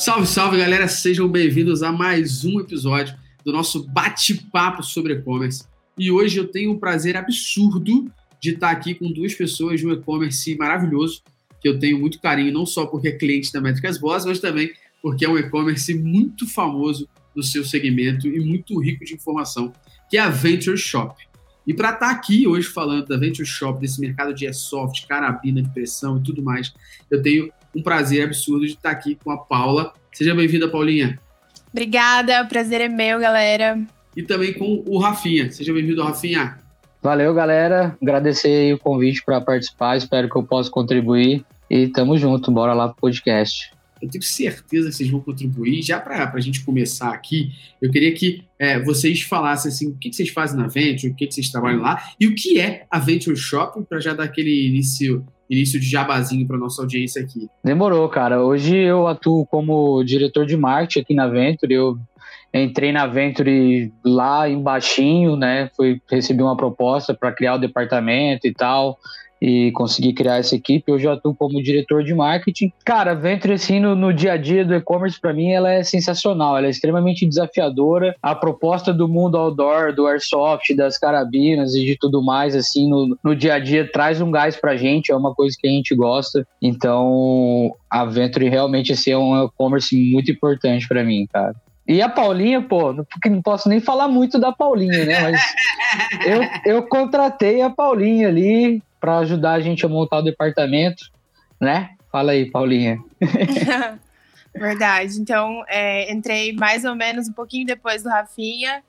Salve, salve, galera! Sejam bem-vindos a mais um episódio do nosso bate-papo sobre e-commerce. E hoje eu tenho o prazer absurdo de estar aqui com duas pessoas de um e-commerce maravilhoso, que eu tenho muito carinho, não só porque é cliente da Métricas Boas, mas também porque é um e-commerce muito famoso no seu segmento e muito rico de informação, que é a Venture Shop. E para estar aqui hoje falando da Venture Shop, desse mercado de airsoft, carabina de pressão e tudo mais, eu tenho um prazer absurdo de estar aqui com a Paula. Seja bem-vinda, Paulinha. Obrigada, o prazer é meu, galera. E também com o Rafinha. Seja bem-vindo, Rafinha. Valeu, galera. Agradecer o convite para participar. Espero que eu possa contribuir. E tamo junto. Bora lá pro podcast. Eu tenho certeza que vocês vão contribuir. Já para a gente começar aqui, eu queria que é, vocês falassem assim, o que, que vocês fazem na Venture, o que, que vocês trabalham lá e o que é a Venture Shopping, para já dar aquele início início de jabazinho para nossa audiência aqui. Demorou, cara. Hoje eu atuo como diretor de marketing aqui na Venture. Eu entrei na Venture lá embaixinho, né? Fui recebi uma proposta para criar o departamento e tal e consegui criar essa equipe. Hoje eu atuo como diretor de marketing. Cara, a Venture, assim, no, no dia a dia do e-commerce, para mim, ela é sensacional. Ela é extremamente desafiadora. A proposta do mundo outdoor, do airsoft, das carabinas e de tudo mais, assim, no, no dia a dia, traz um gás pra gente. É uma coisa que a gente gosta. Então, a Venture realmente, assim, é um e-commerce muito importante para mim, cara. E a Paulinha, pô, porque não posso nem falar muito da Paulinha, né? Mas eu, eu contratei a Paulinha ali para ajudar a gente a montar o departamento, né? Fala aí, Paulinha. Verdade. Então, é, entrei mais ou menos um pouquinho depois do Rafinha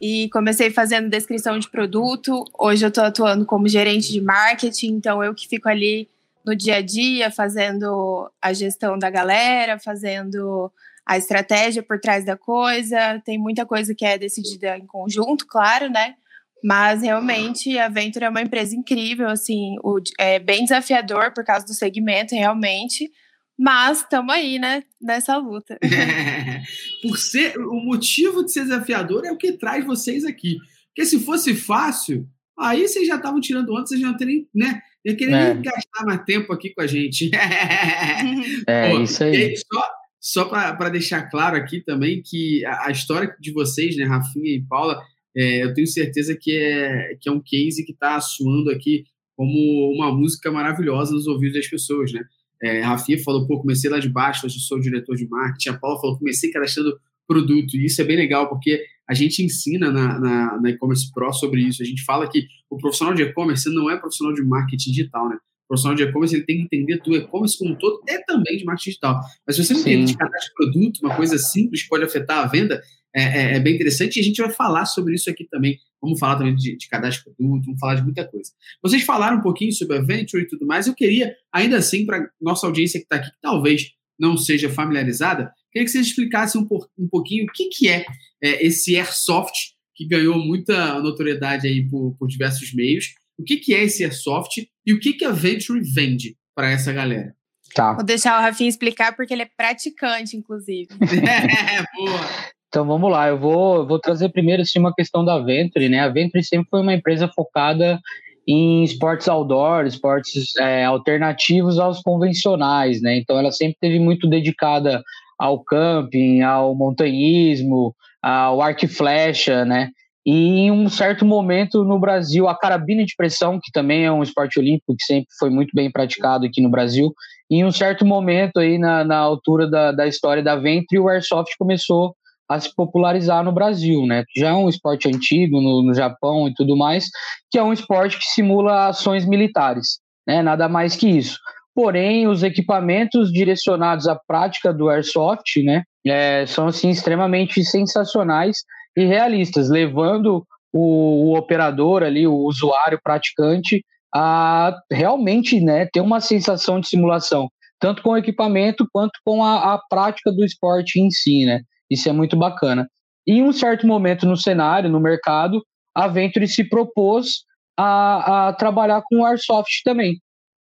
e comecei fazendo descrição de produto. Hoje eu estou atuando como gerente de marketing, então eu que fico ali no dia a dia fazendo a gestão da galera, fazendo a estratégia por trás da coisa. Tem muita coisa que é decidida em conjunto, claro, né? Mas realmente a Venture é uma empresa incrível, assim, o, é bem desafiador por causa do segmento, realmente. Mas estamos aí, né, nessa luta. por ser, o motivo de ser desafiador é o que traz vocês aqui. Porque se fosse fácil, aí vocês já estavam tirando antes, vocês já não teriam, né? Eu queria é. gastar mais tempo aqui com a gente. é, Pô, isso aí. Só, só para deixar claro aqui também que a, a, história de vocês, né, Rafinha e Paula, é, eu tenho certeza que é, que é um case que está suando aqui como uma música maravilhosa nos ouvidos das pessoas, né? É, a Rafinha falou, pô, comecei lá de baixo, hoje sou diretor de marketing. A Paula falou, comecei cadastrando produto. E isso é bem legal, porque a gente ensina na, na, na e-commerce pro sobre isso. A gente fala que o profissional de e-commerce não é profissional de marketing digital, né? O profissional de e-commerce ele tem que entender do e-commerce como um todo e também de marketing digital. Mas se você não entende de cadastro de produto, uma coisa simples pode afetar a venda, é, é, é, bem interessante e a gente vai falar sobre isso aqui também. Vamos falar também de, de cadastro de produto, vamos falar de muita coisa. Vocês falaram um pouquinho sobre a Venture e tudo mais. Eu queria, ainda assim, para nossa audiência que está aqui, que talvez não seja familiarizada, queria que vocês explicassem um, um pouquinho o que, que é, é, esse Airsoft, que ganhou muita notoriedade aí por, por diversos meios. O que, que é esse Airsoft e o que, que a Venture vende para essa galera? Tá. Vou deixar o Rafinha explicar porque ele é praticante, inclusive. é, boa. Então vamos lá, eu vou, vou trazer primeiro assim, uma questão da Venture, né? A Venture sempre foi uma empresa focada em esportes outdoor, esportes é, alternativos aos convencionais, né? Então ela sempre teve muito dedicada ao camping, ao montanhismo, ao arco e flecha, né? E em um certo momento no Brasil, a carabina de pressão, que também é um esporte olímpico que sempre foi muito bem praticado aqui no Brasil, em um certo momento aí na, na altura da, da história da Venture, o Airsoft começou a se popularizar no Brasil, né? Já é um esporte antigo no, no Japão e tudo mais, que é um esporte que simula ações militares, né? Nada mais que isso. Porém, os equipamentos direcionados à prática do airsoft, né, é, são assim extremamente sensacionais e realistas, levando o, o, operador ali, o usuário praticante, a realmente, né, ter uma sensação de simulação, tanto com o equipamento quanto com a, a prática do esporte em si, né? Isso é muito bacana. E em um certo momento no cenário, no mercado, a Venture se propôs a, a trabalhar com o Airsoft também.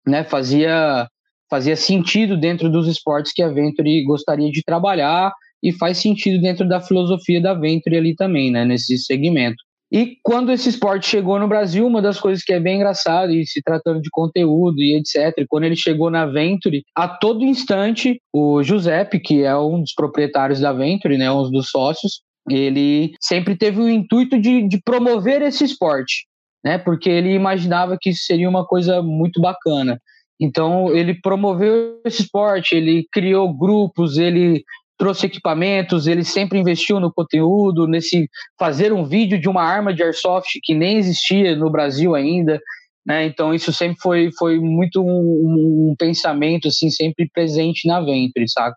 Né? Fazia, fazia sentido dentro dos esportes que a Venture gostaria de trabalhar e faz sentido dentro da filosofia da Venture ali também, né? nesse segmento. E quando esse esporte chegou no Brasil, uma das coisas que é bem engraçado, e se tratando de conteúdo e etc., quando ele chegou na Venturi, a todo instante, o Giuseppe, que é um dos proprietários da Venturi, né, um dos sócios, ele sempre teve o intuito de, de promover esse esporte, né, porque ele imaginava que isso seria uma coisa muito bacana. Então, ele promoveu esse esporte, ele criou grupos, ele trouxe equipamentos, ele sempre investiu no conteúdo, nesse fazer um vídeo de uma arma de airsoft que nem existia no Brasil ainda, né? Então isso sempre foi, foi muito um, um pensamento assim sempre presente na Venture, saca?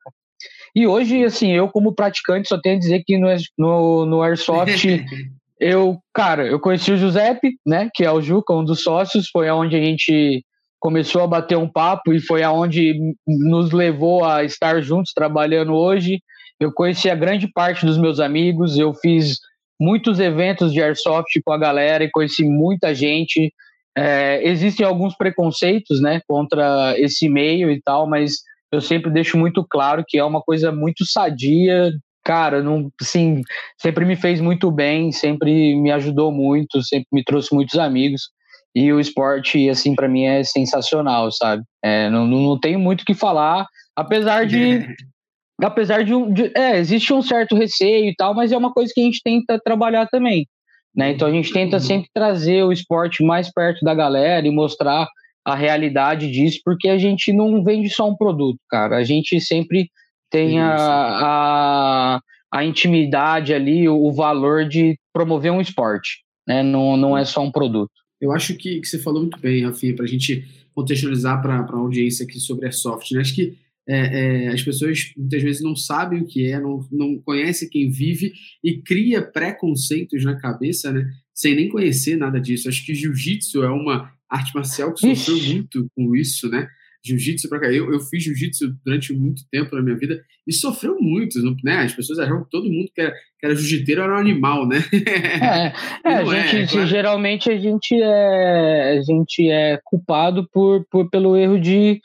E hoje, assim, eu como praticante só tenho a dizer que no, no, no airsoft eu, cara, eu conheci o Giuseppe, né, que é o Juca, um dos sócios, foi aonde a gente começou a bater um papo e foi aonde nos levou a estar juntos trabalhando hoje. Eu conheci a grande parte dos meus amigos, eu fiz muitos eventos de airsoft com a galera e conheci muita gente. É, existem alguns preconceitos, né, contra esse meio e tal, mas eu sempre deixo muito claro que é uma coisa muito sadia. Cara, não, sim, sempre me fez muito bem, sempre me ajudou muito, sempre me trouxe muitos amigos. E o esporte, assim, para mim é sensacional, sabe? É, não, não tenho muito o que falar, apesar de. apesar de, um, de, É, existe um certo receio e tal, mas é uma coisa que a gente tenta trabalhar também. Né? Então a gente tenta uhum. sempre trazer o esporte mais perto da galera e mostrar a realidade disso, porque a gente não vende só um produto, cara. A gente sempre tem a, a, a intimidade ali, o, o valor de promover um esporte. Né? Não, não é só um produto. Eu acho que, que você falou muito bem, Rafinha, para a gente contextualizar para a audiência aqui sobre Airsoft. Né? Acho que é, é, as pessoas muitas vezes não sabem o que é, não, não conhecem quem vive e cria preconceitos na cabeça, né? Sem nem conhecer nada disso. Acho que jiu-jitsu é uma arte marcial que sofreu Ixi. muito com isso, né? Jiu-jitsu para cá. Eu, eu fiz jiu-jitsu durante muito tempo na minha vida e sofreu muito, né? As pessoas achavam que todo mundo que era, que era jiu-jiteiro era um animal, né? É, é a é, gente, é, claro. geralmente a gente é, a gente é culpado por, por, pelo erro de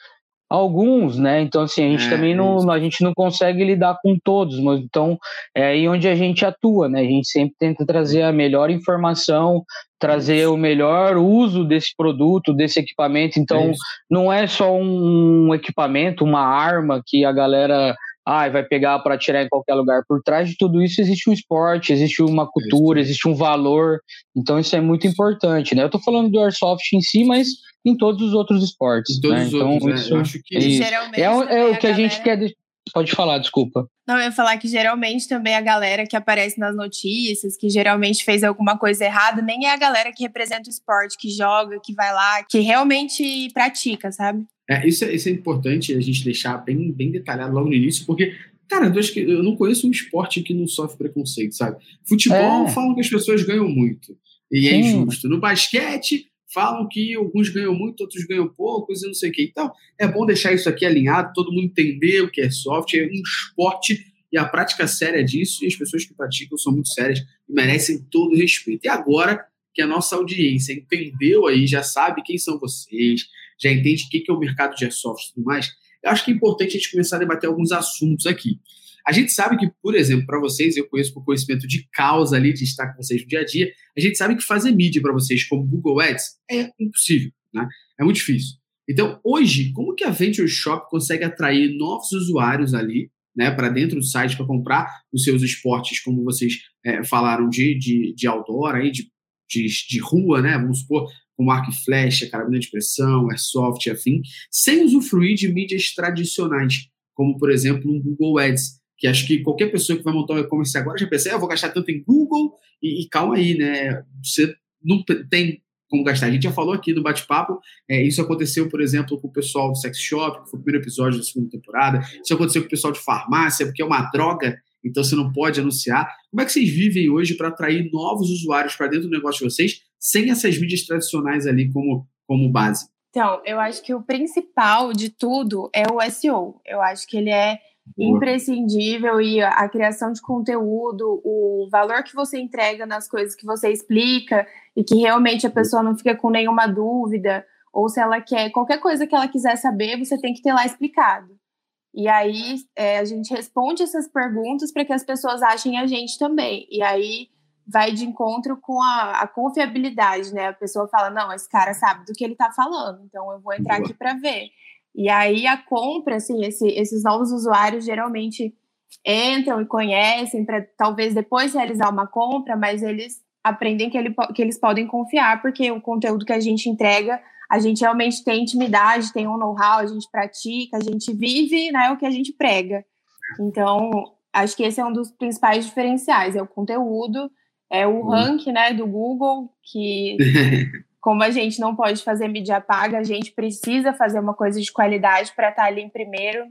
alguns, né? Então assim a gente é, também não a gente não consegue lidar com todos, mas então é aí onde a gente atua, né? A gente sempre tenta trazer a melhor informação, trazer o melhor uso desse produto, desse equipamento. Então é não é só um equipamento, uma arma que a galera ah, vai pegar para tirar em qualquer lugar. Por trás de tudo isso existe um esporte, existe uma cultura, existe um valor. Então isso é muito importante, né? Eu estou falando do airsoft em si, mas em todos os outros esportes. Em todos né? os então, outros, isso, né? Eu acho que isso. é, é o que a, gente quer. Pode falar, desculpa. Não, eu ia falar que geralmente também a galera que aparece nas notícias, que geralmente fez alguma coisa errada, nem é a galera que representa o esporte, que joga, que vai lá, que realmente pratica, sabe? É, isso, é, isso é importante a gente deixar bem, bem detalhado logo no início, porque Cara, eu, que, eu não conheço um esporte que não sofre preconceito, sabe? Futebol é. falam que as pessoas ganham muito. E é Sim. é injusto. No basquete, falam que alguns ganham muito, outros ganham poucos e não sei o quê. Então, é bom deixar isso aqui alinhado, todo mundo entender o que é software, é um esporte e a prática séria disso, e as pessoas que praticam são muito sérias e merecem todo o respeito. E agora que a nossa audiência entendeu aí, já sabe quem são vocês, já entende o que é o mercado de airsoft e tudo mais, eu acho que é importante a gente começar a debater alguns assuntos aqui. A gente sabe que, por exemplo, para vocês, eu conheço por conhecimento de causa ali, de estar com vocês no dia a dia, a gente sabe que fazer mídia para vocês, como Google Ads, é impossível, né? É muito difícil. Então, hoje, como que a Venture Shop consegue atrair novos usuários ali, né, para dentro do site para comprar os seus esportes, como vocês é, falaram de, de, de outdoor, aí, de, de, de rua, né? Vamos supor, como arco e flecha, carabina de pressão, airsoft, afim, sem usufruir de mídias tradicionais, como, por exemplo, um Google Ads que acho que qualquer pessoa que vai montar um e-commerce agora já pensa, ah, eu vou gastar tanto em Google, e, e, calma aí, né? Você não tem como gastar. A gente já falou aqui no bate-papo, é, isso aconteceu, por exemplo, com o pessoal do Sex Shop, que foi o primeiro episódio da segunda temporada, isso aconteceu com o pessoal de farmácia, porque é uma droga, então você não pode anunciar. Como é que vocês vivem hoje para atrair novos usuários para dentro do negócio de vocês, sem essas mídias tradicionais ali como, como base? Então, eu acho que o principal de tudo é o SEO. Eu acho que ele é imprescindível e a criação de conteúdo, o valor que você entrega nas coisas que você explica e que realmente a pessoa não fica com nenhuma dúvida, ou se ela quer qualquer coisa que ela quiser saber, você tem que ter lá explicado. E aí é, a gente responde essas perguntas para que as pessoas achem a gente também. E aí vai de encontro com a, a, confiabilidade, né? A pessoa fala, não, esse cara sabe do que ele está falando, então eu vou entrar Boa. aqui para ver. E aí a compra, assim, esse, esses novos usuários geralmente entram e conhecem para talvez depois realizar uma compra, mas eles aprendem que, ele, que eles podem confiar, porque o conteúdo que a gente entrega, a gente realmente tem intimidade, tem um know-how, a gente pratica, a gente vive né, o que a gente prega. Então, acho que esse é um dos principais diferenciais, é o conteúdo, é o uhum. rank né, do Google, que como a gente não pode fazer mídia paga, a gente precisa fazer uma coisa de qualidade para estar tá ali em primeiro.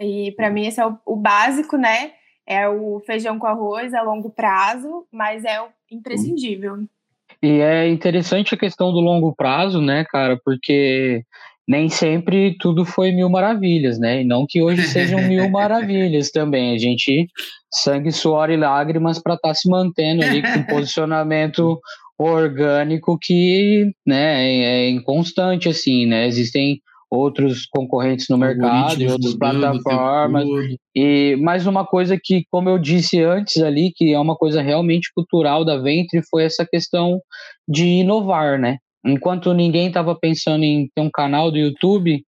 E para mim esse é o, o, básico, né? É o feijão com arroz a longo prazo, mas é o imprescindível. E é interessante a questão do longo prazo, né, cara? Porque nem sempre tudo foi mil maravilhas, né? E não que hoje sejam mil maravilhas também. A gente sangue, suor e lágrimas para estar tá se mantendo ali com posicionamento orgânico que né, é, é inconstante, assim, né? Existem outros concorrentes no mercado e outras plataformas. E mais uma coisa que, como eu disse antes ali, que é uma coisa realmente cultural da Ventre, foi essa questão de inovar, né? Enquanto ninguém estava pensando em ter um canal do YouTube,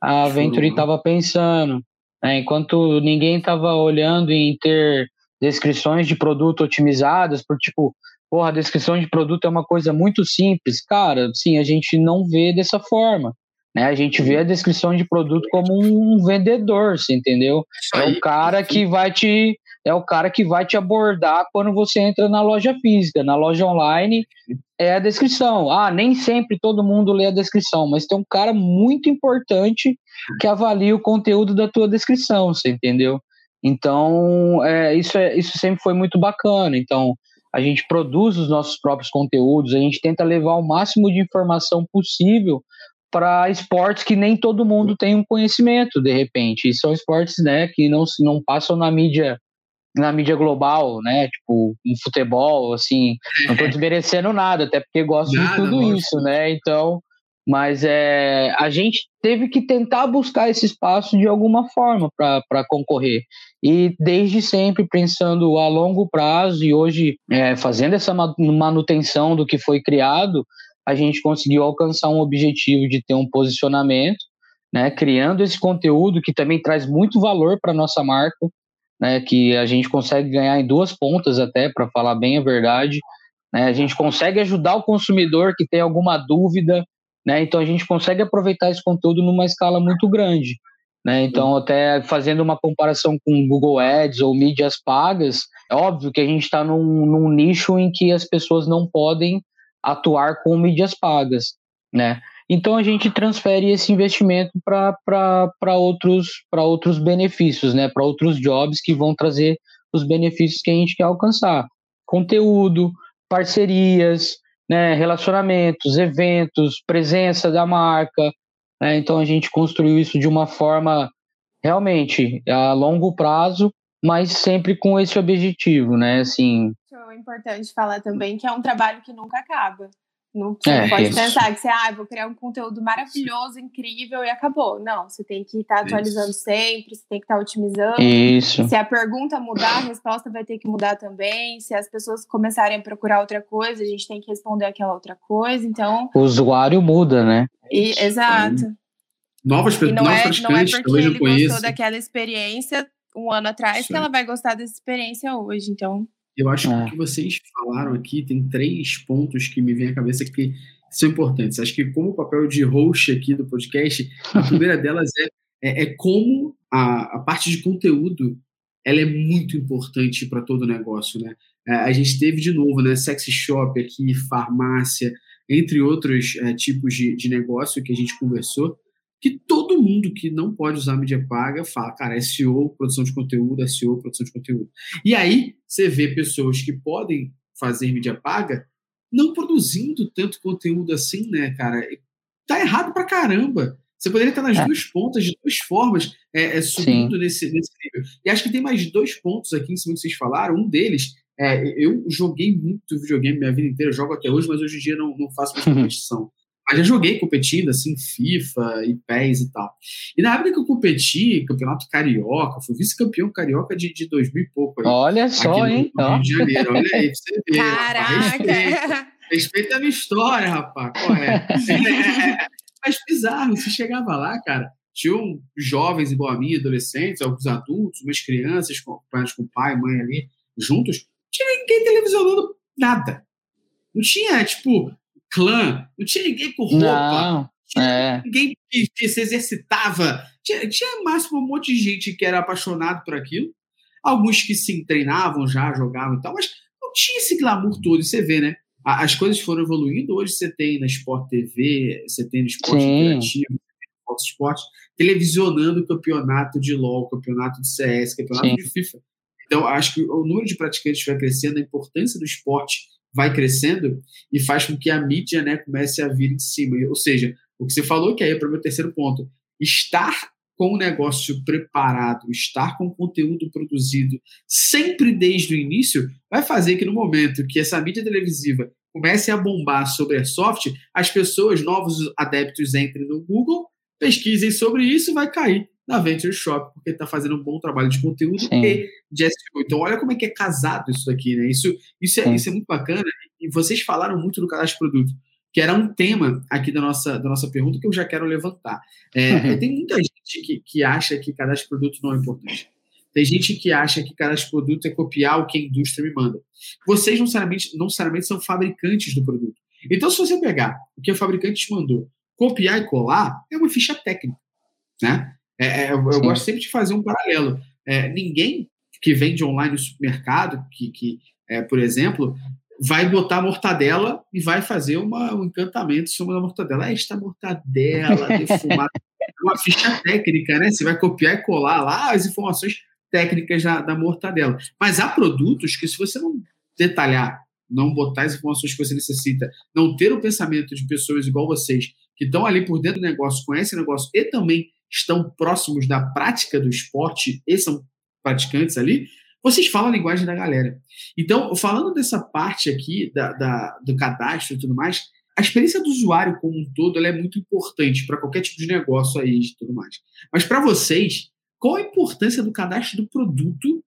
a Venture estava pensando. Né? Enquanto ninguém estava olhando em ter descrições de produto otimizadas, por tipo, porra, a descrição de produto é uma coisa muito simples. Cara, sim, a gente não vê dessa forma. Né? A gente vê a descrição de produto como um vendedor, você entendeu? É o cara que vai te é o cara que vai te abordar quando você entra na loja física. Na loja online é a descrição. Ah, nem sempre todo mundo lê a descrição, mas tem um cara muito importante que avalia o conteúdo da tua descrição, você entendeu? Então, é, isso, é, isso sempre foi muito bacana. Então, a gente produz os nossos próprios conteúdos, a gente tenta levar o máximo de informação possível para esportes que nem todo mundo tem um conhecimento, de repente. E são esportes né, que não, não passam na mídia na mídia global, né? Tipo, um futebol, assim, não estou desmerecendo nada, até porque gosto nada, de tudo isso, né? Então, mas é, a gente teve que tentar buscar esse espaço de alguma forma para concorrer. E desde sempre pensando a longo prazo e hoje é, fazendo essa manutenção do que foi criado, a gente conseguiu alcançar um objetivo de ter um posicionamento, né, criando esse conteúdo que também traz muito valor para nossa marca, né, que a gente consegue ganhar em duas pontas até, para falar bem a verdade. Né, a gente consegue ajudar o consumidor que tem alguma dúvida né? Então a gente consegue aproveitar esse conteúdo numa escala muito grande. Né? Então, até fazendo uma comparação com Google Ads ou mídias pagas, é óbvio que a gente está num, num, nicho em que as pessoas não podem atuar com mídias pagas. Né? Então, a gente transfere esse investimento para outros, outros benefícios, né? para outros jobs que vão trazer os benefícios que a gente quer alcançar. Conteúdo, parcerias, né, relacionamentos, eventos, presença da marca. Né? Então a gente construiu isso de uma forma realmente a longo prazo, mas sempre com esse objetivo, né? Assim. É importante falar também que é um trabalho que nunca acaba. Não, você é, não pode isso. pensar que você, ah, vou criar um conteúdo maravilhoso, incrível e acabou. Não, você tem que estar tá atualizando isso. sempre, você tem que estar tá otimizando. Isso. Se a pergunta mudar, a resposta vai ter que mudar também. Se as pessoas começarem a procurar outra coisa, a gente tem que responder aquela outra coisa. Então. O usuário muda, né? E, exato. Novas, e não é, não é porque ele gostou daquela experiência um ano atrás Sim. que ela vai gostar dessa experiência hoje. Então. Eu acho que o é. que vocês falaram aqui tem três pontos que me vêm à cabeça que são importantes. Acho que como o papel de host aqui do podcast, a primeira delas é, é, é como a, a, parte de conteúdo ela é muito importante para todo o negócio, né? É, a gente teve de novo, né, sexy shop aqui, farmácia, entre outros é, tipos de, de negócio que a gente conversou, que todo mundo que não pode usar mídia paga fala, cara, SEO, produção de conteúdo, SEO, produção de conteúdo. E aí você vê pessoas que podem fazer mídia paga não produzindo tanto conteúdo assim, né, cara? Tá errado pra caramba. Você poderia estar nas é. duas pontas, de duas formas, é, é subindo nesse, nesse nível. E acho que tem mais dois pontos aqui em cima que vocês falaram. Um deles, é, eu joguei muito videogame minha vida inteira, jogo até hoje, mas hoje em dia não, não faço mais competição. Mas já joguei competindo, assim, FIFA e PES e tal. E na época que eu competi, campeonato carioca, fui vice-campeão carioca de, de 2000 e pouco. Aí, olha só, hein? No Rio de Janeiro, olha aí, pra você ver. Caraca! Respeita, a minha história, rapaz, correto. mas bizarro, você chegava lá, cara, tinham jovens igual a mim, adolescentes, alguns adultos, umas crianças com, com pai e mãe ali, juntos, não tinha ninguém televisionando nada. Não tinha, tipo, clã, não tinha ninguém com roupa, não, é. ninguém que, se exercitava. Tinha, tinha máximo um monte de gente que era apaixonado por aquilo, alguns que se treinavam já, jogavam e tal, mas não tinha esse glamour todo. E você vê, né? As coisas foram evoluindo. Hoje você tem na Sport TV, você tem no esporte interativo, Fox Sports, televisionando o campeonato de LOL, campeonato de CS, campeonato Sim. de FIFA. Então, acho que o número de praticantes vai crescendo, a importância do esporte vai crescendo e faz com que a mídia né, comece a vir de cima. Ou seja, o que você falou, que aí é para o meu terceiro ponto, estar com o negócio preparado, estar com o conteúdo produzido sempre desde o início, vai fazer que no momento que essa mídia televisiva comece a bombar sobre airsoft, as pessoas, novos adeptos, entrem no Google, pesquisem sobre isso e vai cair na Venture Shop, porque está fazendo um bom trabalho de conteúdo Sim. e de SEO. Então, olha como é que é casado isso daqui, né? Isso, isso, é, Sim. isso é muito bacana. E vocês falaram muito do cadastro de produto, que era um tema aqui da nossa, da nossa pergunta que eu já quero levantar. É, Uhum. Tem muita gente que, que acha que cadastro de produto não é importante. Tem gente que acha que cadastro de produto é copiar o que a indústria me manda. Vocês não necessariamente, não necessariamente são fabricantes do produto. Então, se você pegar o que o fabricante te mandou, copiar e colar, é uma ficha técnica. Né? É, é, eu, eu gosto sempre de fazer um paralelo. É, ninguém que vende online no supermercado, que, que é, por exemplo, vai botar mortadela e vai fazer uma, um encantamento em cima da mortadela. Ah, esta mortadela defumada. É uma ficha técnica, né? Você vai copiar e colar lá as informações técnicas da, da mortadela. Mas há produtos que, se você não detalhar, não botar as informações que você necessita, não ter o pensamento de pessoas igual vocês, que estão ali por dentro do negócio, conhecem o negócio e também estão próximos da prática do esporte e são praticantes ali, vocês falam a linguagem da galera. Então, falando dessa parte aqui da, da, do cadastro e tudo mais, a experiência do usuário como um todo é muito importante para qualquer tipo de negócio aí e tudo mais. Mas para vocês, qual a importância do cadastro do produto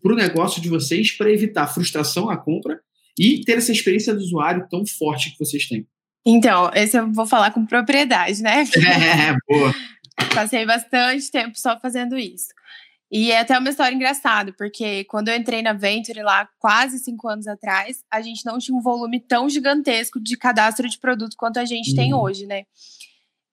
para o negócio de vocês para evitar frustração na compra e ter essa experiência do usuário tão forte que vocês têm? Então, esse eu vou falar com propriedade, né? É, boa. Passei bastante tempo só fazendo isso. E é até uma história engraçada, porque quando eu entrei na Venture lá quase cinco anos atrás, a gente não tinha um volume tão gigantesco de cadastro de produto quanto a gente tem Uhum. hoje, né?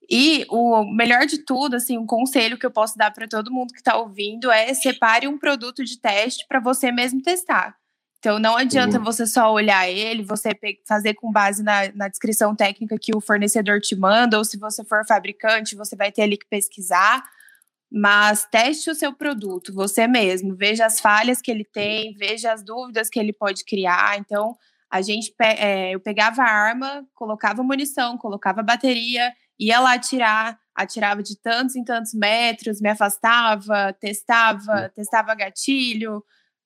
E o melhor de tudo, assim, um conselho que eu posso dar para todo mundo que está ouvindo é separe um produto de teste para você mesmo testar. Então não adianta você só olhar ele, você fazer com base na, na descrição técnica que o fornecedor te manda, ou se você for fabricante, você vai ter ali que pesquisar. Mas teste o seu produto, você mesmo. Veja as falhas que ele tem, veja as dúvidas que ele pode criar. Então, a gente pe- é, eu pegava a arma, colocava munição, colocava bateria, ia lá atirar, atirava de tantos em tantos metros, me afastava, testava, testava gatilho,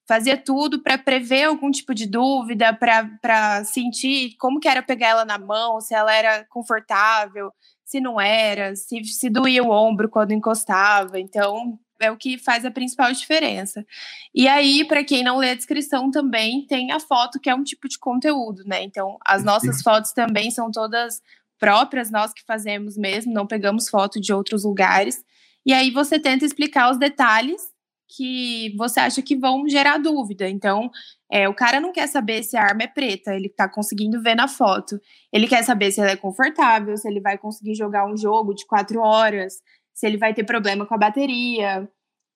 fazia tudo para prever algum tipo de dúvida, para sentir como que era pegar ela na mão, se ela era confortável, se não era, se, se doía o ombro quando encostava. Então, é o que faz a principal diferença. E aí, para quem não lê a descrição também, tem a foto, que é um tipo de conteúdo, né? Então, as nossas fotos também são todas próprias, nós que fazemos mesmo, não pegamos foto de outros lugares. E aí você tenta explicar os detalhes que você acha que vão gerar dúvida. Então, é, o cara não quer saber se a arma é preta, ele tá conseguindo ver na foto. Ele quer saber se ela é confortável, se ele vai conseguir jogar um jogo de quatro horas, se ele vai ter problema com a bateria,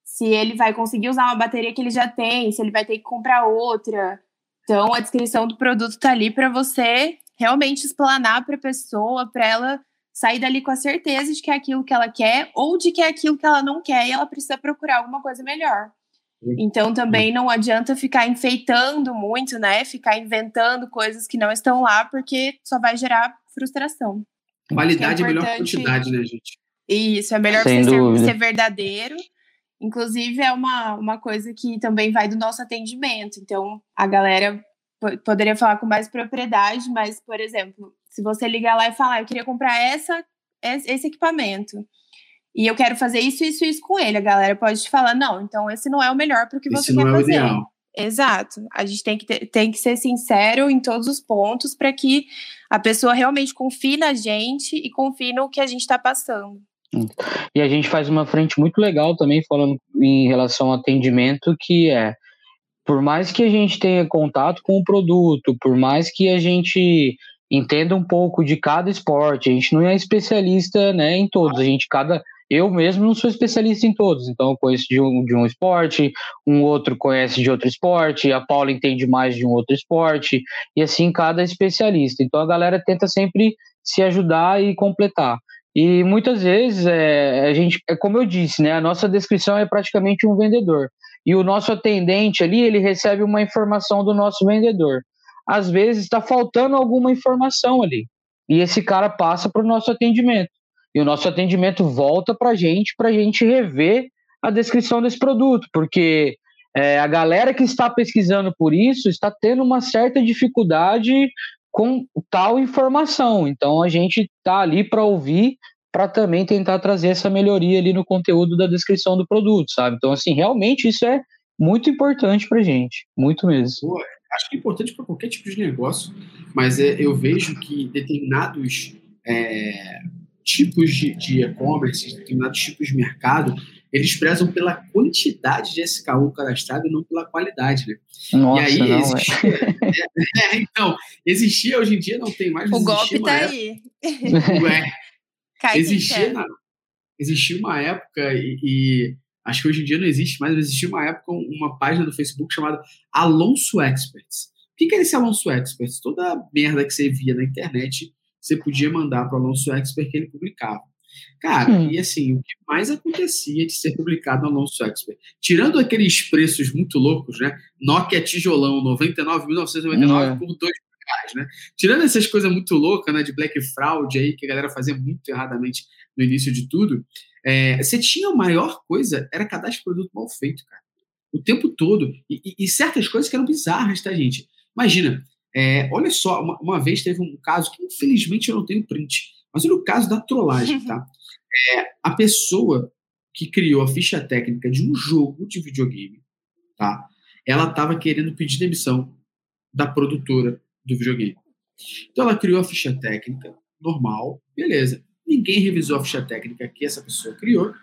se ele vai conseguir usar uma bateria que ele já tem, se ele vai ter que comprar outra. Então, a descrição do produto tá ali para você realmente explanar para a pessoa, para ela sair dali com a certeza de que é aquilo que ela quer ou de que é aquilo que ela não quer e ela precisa procurar alguma coisa melhor. Então também não adianta ficar enfeitando muito, né? Ficar inventando coisas que não estão lá, porque só vai gerar frustração. Qualidade é, é melhor que quantidade, né, gente? Isso, é melhor Sem você ser, ser verdadeiro. Inclusive, é uma, uma coisa que também vai do nosso atendimento. Então, a galera poderia falar com mais propriedade, mas, por exemplo, se você ligar lá e falar, ah, eu queria comprar essa, esse equipamento, e eu quero fazer isso, isso, isso com ele, a galera pode te falar, não, então esse não é o melhor para o que esse você quer é fazer. Ideal. Exato. A gente tem que, ter, tem que ser sincero em todos os pontos para que a pessoa realmente confie na gente e confie no que a gente está passando. E a gente faz uma frente muito legal também, falando em relação ao atendimento, que é por mais que a gente tenha contato com o produto, por mais que a gente entenda um pouco de cada esporte, a gente não é especialista né, em todos, a gente cada eu mesmo não sou especialista em todos, então eu conheço de um, de um esporte, um outro conhece de outro esporte, a Paula entende mais de um outro esporte, e assim cada especialista. Então a galera tenta sempre se ajudar e completar. E muitas vezes é, a gente, é como eu disse, né? A nossa descrição é praticamente um vendedor. E o nosso atendente ali, ele recebe uma informação do nosso vendedor. Às vezes está faltando alguma informação ali. E esse cara passa para o nosso atendimento. E o nosso atendimento volta para a gente, para a gente rever a descrição desse produto, porque é, a galera que está pesquisando por isso está tendo uma certa dificuldade com tal informação. Então a gente está ali para ouvir, para também tentar trazer essa melhoria ali no conteúdo da descrição do produto, sabe? Então, assim, realmente isso é muito importante para gente, muito mesmo. Acho que é importante para qualquer tipo de negócio, mas é, eu vejo que determinados é, tipos de e-commerce, determinados tipos de mercado, eles prezam pela quantidade de SKU cadastrado e não pela qualidade, né? Nossa, e aí não, existia, é. é, então, existia hoje em dia, não tem mais. O golpe tá época, aí. Ué, existia, na, existia uma época e, e, acho que hoje em dia não existe mais, mas existia uma época uma página do Facebook chamada Alonso Experts. O que, era esse Alonso Experts? Toda a merda que você via na internet você podia mandar para o Alonso Expert que ele publicava. Cara, hum. e assim, o que mais acontecia de ser publicado no Alonso Expert? Tirando aqueles preços muito loucos, né? Nokia tijolão, 99.999 é. por dois reais, né? Tirando essas coisas muito loucas, né? De Black Fraud aí, que a galera fazia muito erradamente no início de tudo, é, você tinha a maior coisa, era cadastro de produto mal feito, cara. O tempo todo. E, e, e certas coisas que eram bizarras, tá, gente? Imagina, é, olha só, uma, uma, vez teve um caso que infelizmente eu não tenho print, mas olha o caso da trollagem, tá? É, a pessoa que criou a ficha técnica de um jogo de videogame, tá? Ela estava querendo pedir demissão da produtora do videogame. Então ela criou a ficha técnica normal, beleza. Ninguém revisou a ficha técnica que essa pessoa criou.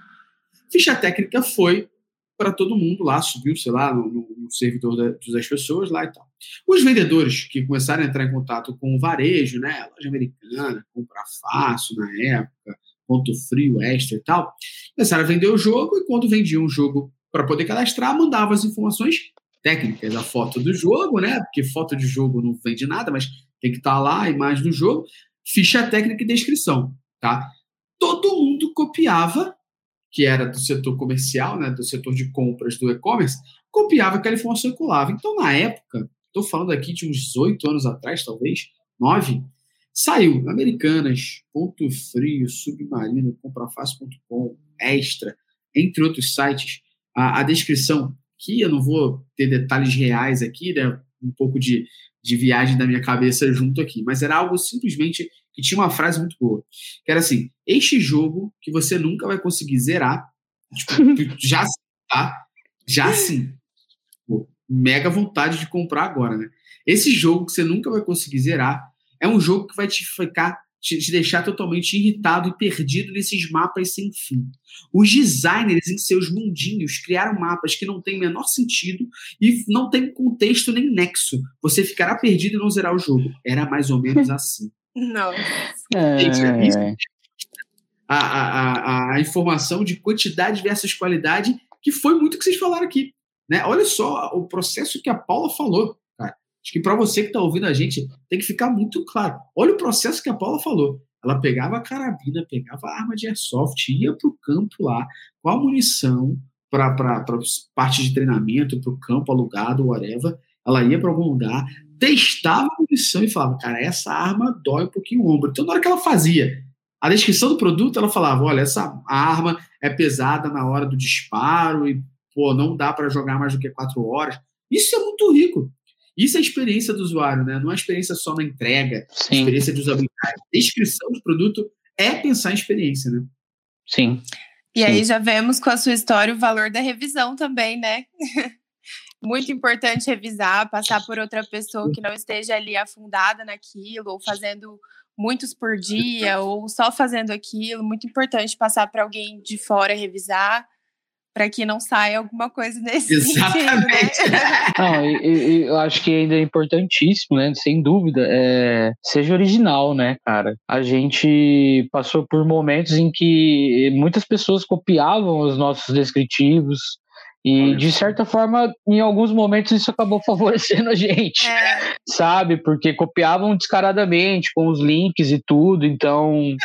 Ficha técnica foi para todo mundo lá, subiu, sei lá, no, no servidor da, das pessoas lá e tal. Os vendedores que começaram a entrar em contato com o varejo, né, loja americana, comprar fácil na época, ponto frio, extra e tal, começaram a vender o jogo e quando vendiam o jogo para poder cadastrar, mandavam as informações técnicas, a foto do jogo, né, porque foto de jogo não vende nada, mas tem que estar tá lá a imagem do jogo, ficha técnica e descrição, tá? Todo mundo copiava que era do setor comercial, né, do setor de compras do e-commerce, copiava aquela informação e colava. Então, na época, estou falando aqui de uns oito anos atrás, talvez, nove, saiu Americanas, Ponto Frio, Submarino, Comprafácil.com, Extra, entre outros sites, a, a, descrição, que eu não vou ter detalhes reais aqui, né, um pouco de, de viagem da minha cabeça junto aqui, mas era algo simplesmente que tinha uma frase muito boa, que era assim, este jogo que você nunca vai conseguir zerar, tipo, já tá, já sim, Pô, mega vontade de comprar agora, né? Esse jogo que você nunca vai conseguir zerar é um jogo que vai te ficar te, te deixar totalmente irritado e perdido nesses mapas sem fim. Os designers em seus mundinhos criaram mapas que não têm o menor sentido e não tem contexto nem nexo. Você ficará perdido e não zerar o jogo. Era mais ou menos assim. Não. É... A, a, a, informação de quantidade versus qualidade, que foi muito que vocês falaram aqui. Né? Olha só o processo que a Paula falou. Cara. Acho que para você que está ouvindo a gente, tem que ficar muito claro. Olha o processo que a Paula falou. Ela pegava a carabina, pegava a arma de airsoft, ia para o campo lá com a munição para parte de treinamento, para o campo alugado, whatever. Ela ia para algum lugar, testava a munição e falava, cara, essa arma dói um pouquinho o ombro. Então, na hora que ela fazia a descrição do produto, ela falava, olha, essa arma é pesada na hora do disparo e, pô, não dá para jogar mais do que quatro horas. Isso é muito rico. Isso é a experiência do usuário, né? Não é a experiência só na entrega, Sim. a experiência de usabilidade. Descrição do produto é pensar em experiência, né? Sim. E Sim. aí já vemos com a sua história o valor da revisão também, né? Muito importante revisar, passar por outra pessoa que não esteja ali afundada naquilo, ou fazendo muitos por dia, ou só fazendo aquilo. Muito importante passar para alguém de fora revisar para que não saia alguma coisa nesse Exatamente. sentido, né? Não, e, e, eu acho que ainda é importantíssimo, né? Sem dúvida, é, seja original, né, cara? A gente passou por momentos em que muitas pessoas copiavam os nossos descritivos, e, de certa forma, em alguns momentos isso acabou favorecendo a gente, é. sabe? Porque copiavam descaradamente, com os links e tudo, então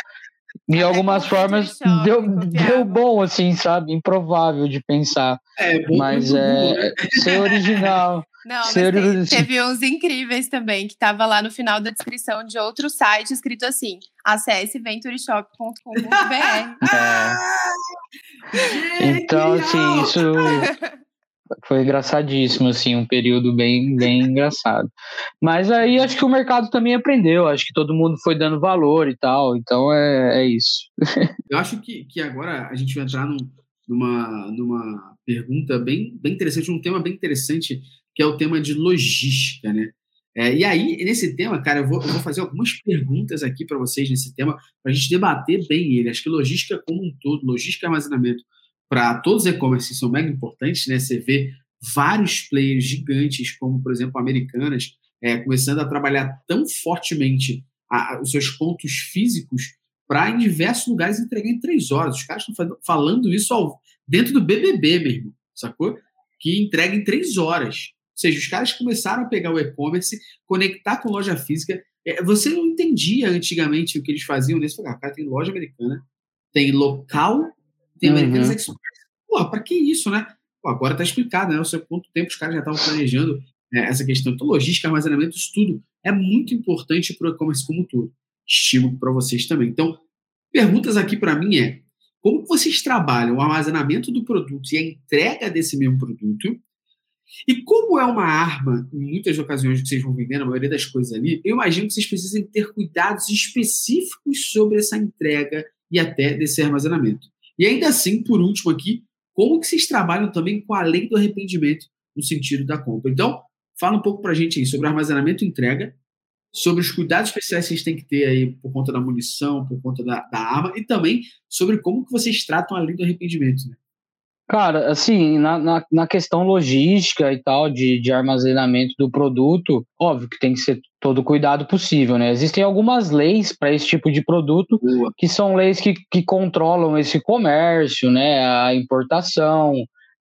de algumas formas deu, deu bom, assim, sabe? Improvável de pensar. É, mas é né? ser original. Não, ser mas teve uns incríveis também, que tava lá no final da descrição de outro site, escrito assim: acesse ventureshop.com.br. É. Então, assim, isso foi engraçadíssimo, assim, um período bem, bem engraçado. Mas aí acho que o mercado também aprendeu, acho que todo mundo foi dando valor e tal, então é, é isso. Eu acho que, que agora a gente vai entrar num, numa, numa pergunta bem, bem interessante, um tema bem interessante, que é o tema de logística, né? É, e aí, nesse tema, cara, eu vou, eu vou fazer algumas perguntas aqui para vocês nesse tema, para a gente debater bem ele. Acho que logística como um todo, logística e armazenamento, para todos os e-commerce são mega importantes, né? Você vê vários players gigantes, como por exemplo Americanas, é, começando a trabalhar tão fortemente a, a, os seus pontos físicos para em diversos lugares entregar em três horas. Os caras estão falando isso ao, dentro do BBB mesmo, sacou? Que entrega em três horas. Ou seja, os caras começaram a pegar o e-commerce, conectar com loja física. É, você não entendia antigamente o que eles faziam nesse. Ah, cara, tem loja americana, tem local tem Americanas uhum. Express. Pô, pra que isso, né? Pô, agora tá explicado, né? Não sei quanto tempo os caras já estavam planejando né, essa questão. Então, logística, armazenamento, isso tudo é muito importante para o e-commerce como um todo. Estímulo para vocês também. Então, perguntas aqui para mim é: como vocês trabalham o armazenamento do produto e a entrega desse mesmo produto? E como é uma arma, em muitas ocasiões que vocês vão vender, a maioria das coisas ali, eu imagino que vocês precisem ter cuidados específicos sobre essa entrega e até desse armazenamento. E ainda assim, por último aqui, como que vocês trabalham também com a lei do arrependimento no sentido da compra? Então, fala um pouco para a gente aí sobre armazenamento e entrega, sobre os cuidados especiais que vocês têm que ter aí por conta da munição, por conta da, da arma, e também sobre como que vocês tratam a lei do arrependimento. Né? Cara, assim, na, na, na, questão logística e tal, de, de armazenamento do produto, óbvio que tem que ser todo o cuidado possível, né? Existem algumas leis para esse tipo de produto, Boa. que são leis que, que controlam esse comércio, né? A importação,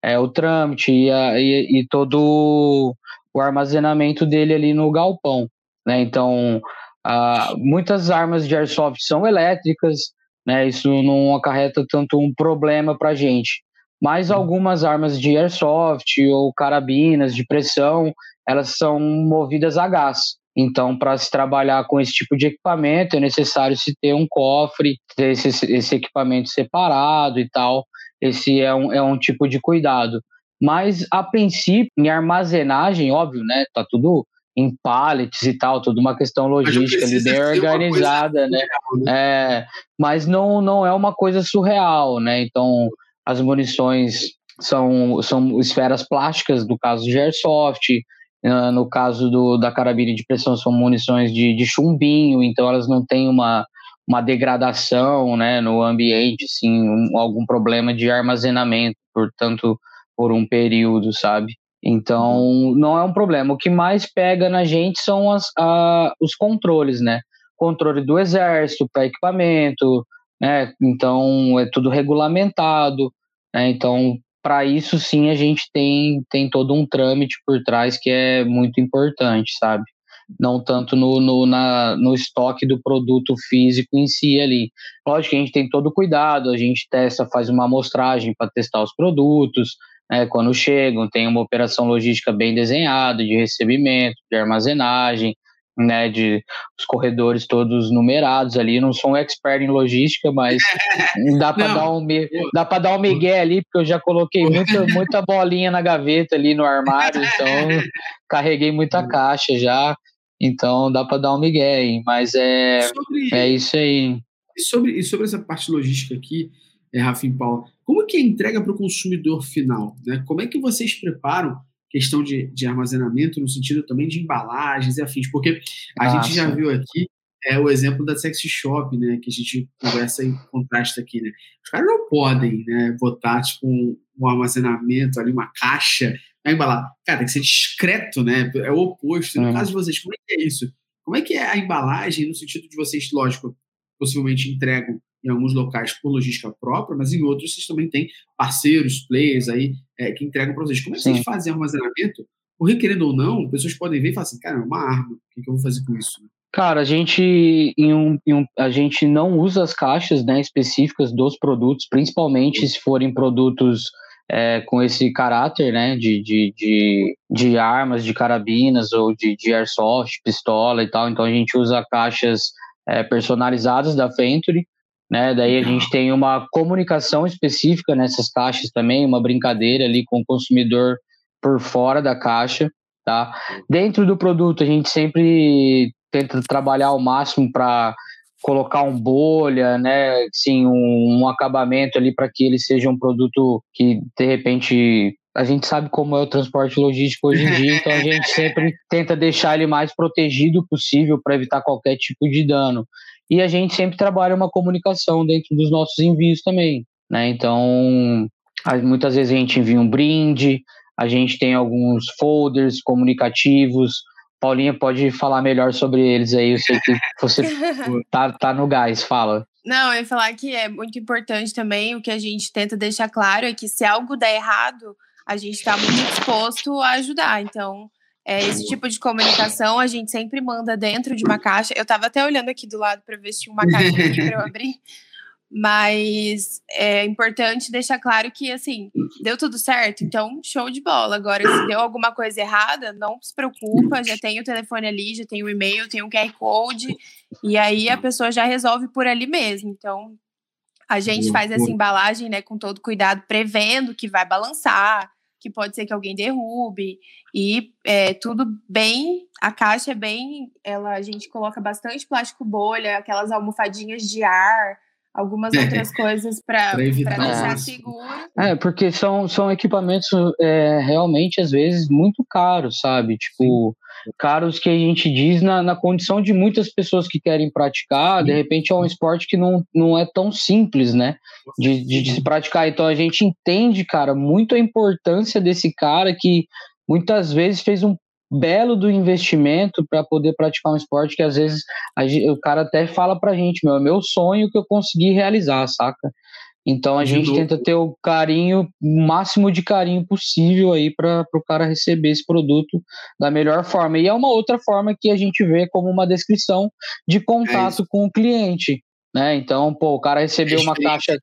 é, o trâmite e, a, e, e todo o armazenamento dele ali no galpão, né? Então, a, muitas armas de airsoft são elétricas, né? Isso não acarreta tanto um problema para gente mas algumas armas de airsoft ou carabinas de pressão, elas são movidas a gás. Então, para se trabalhar com esse tipo de equipamento, é necessário se ter um cofre, ter esse, esse equipamento separado e tal. Esse é um, é um tipo de cuidado. Mas, a princípio, em armazenagem, óbvio, né? Tá tudo em pallets e tal, tudo uma questão logística ali bem organizada, né? Surreal, né? É, mas não, não é uma coisa surreal, né? Então, as munições são, são esferas plásticas, do caso de airsoft, uh, no caso do, da carabina de pressão são munições de, de chumbinho, então elas não têm uma, uma degradação né, no ambiente, assim, um, algum problema de armazenamento, portanto, por um período, sabe? Então, não é um problema. O que mais pega na gente são as, a, os controles, né? Controle do exército para equipamento, né? Então, é tudo regulamentado. Né? Então, para isso sim a gente tem, tem todo um trâmite por trás que é muito importante, sabe? Não tanto no, no, na, no estoque do produto físico em si ali. Lógico que a gente tem todo o cuidado, a gente testa, faz uma amostragem para testar os produtos, né, quando chegam, tem uma operação logística bem desenhada de recebimento, de armazenagem, né, de os corredores todos numerados ali. Não sou um expert em logística, mas dá para dar um dá para dar um migué ali, porque eu já coloquei muita, muita bolinha na gaveta ali no armário, então carreguei muita caixa já. Então dá para dar um migué, hein? mas é sobre, é isso aí. E sobre, e sobre essa parte logística aqui, é, Rafa e Paulo, como que é entrega para o consumidor final? Né? Como é que vocês preparam questão de, de armazenamento no sentido também de embalagens e afins? Porque a ah, gente já viu aqui é o exemplo da sexy shop, né, que a gente conversa em contraste aqui, né? Os caras não podem, né, botar tipo um, um armazenamento ali, uma caixa, vai embalar. Cara, tem que ser discreto, né? É o oposto. No hum. caso de vocês, como é que é isso? Como é que é a embalagem no sentido de vocês, lógico, possivelmente entregam em alguns locais por logística própria, mas em outros vocês também têm parceiros, players aí é, que entregam para vocês. Como é que Sim. vocês fazem armazenamento? Porque, querendo ou não, pessoas podem ver e falar assim, cara, é uma arma, o que, eu vou fazer com isso? Cara, a gente, em um, em um, a gente não usa as caixas né, específicas dos produtos, principalmente se forem produtos é, com esse caráter né, de, de, de, de, armas, de carabinas ou de, de airsoft, pistola e tal. Então a gente usa caixas é, personalizadas da Venturi né? Daí a gente tem uma comunicação específica nessas caixas também, uma brincadeira ali com o consumidor por fora da caixa, tá? Dentro do produto a gente sempre tenta trabalhar ao máximo para colocar um bolha, né, sim, um, um acabamento ali para que ele seja um produto que de repente a gente sabe como é o transporte logístico hoje em dia, então a gente sempre tenta deixar ele mais protegido possível para evitar qualquer tipo de dano. E a gente sempre trabalha uma comunicação dentro dos nossos envios também, né? Então, muitas vezes a gente envia um brinde, a gente tem alguns folders comunicativos. Paulinha pode falar melhor sobre eles aí, eu sei que você tá, tá no gás, fala. Não, eu ia falar que é muito importante também, o que a gente tenta deixar claro é que se algo der errado, a gente está muito disposto a ajudar. Então, é, esse tipo de comunicação a gente sempre manda dentro de uma caixa. Eu estava até olhando aqui do lado para ver se tinha uma caixa aqui para eu abrir. Mas é importante deixar claro que, assim, deu tudo certo, então show de bola. Agora, se deu alguma coisa errada, não se preocupa, já tem o telefone ali, já tem o e-mail, tem o QR Code, e aí a pessoa já resolve por ali mesmo. Então, a gente faz essa embalagem, né, com todo cuidado, prevendo que vai balançar, que pode ser que alguém derrube e é, tudo bem. A caixa é bem, ela a gente coloca bastante plástico bolha, aquelas almofadinhas de ar, algumas é, outras coisas para deixar seguro. É, porque são, são equipamentos é, realmente, às vezes, muito caros, sabe? Tipo, Sim. Caros que a gente diz na, na condição de muitas pessoas que querem praticar, de repente é um esporte que não, não é tão simples, né? De, de, de se praticar. Então a gente entende, cara, muito a importância desse cara que muitas vezes fez um belo do investimento para poder praticar um esporte que às vezes o cara até fala pra gente, meu, é meu sonho que eu consegui realizar, saca? Então a de gente novo. tenta ter o carinho, o máximo de carinho possível aí para o cara receber esse produto da melhor forma. E é uma outra forma que a gente vê como uma descrição de contato é com o cliente. Né? Então, pô, o cara recebeu uma caixa né?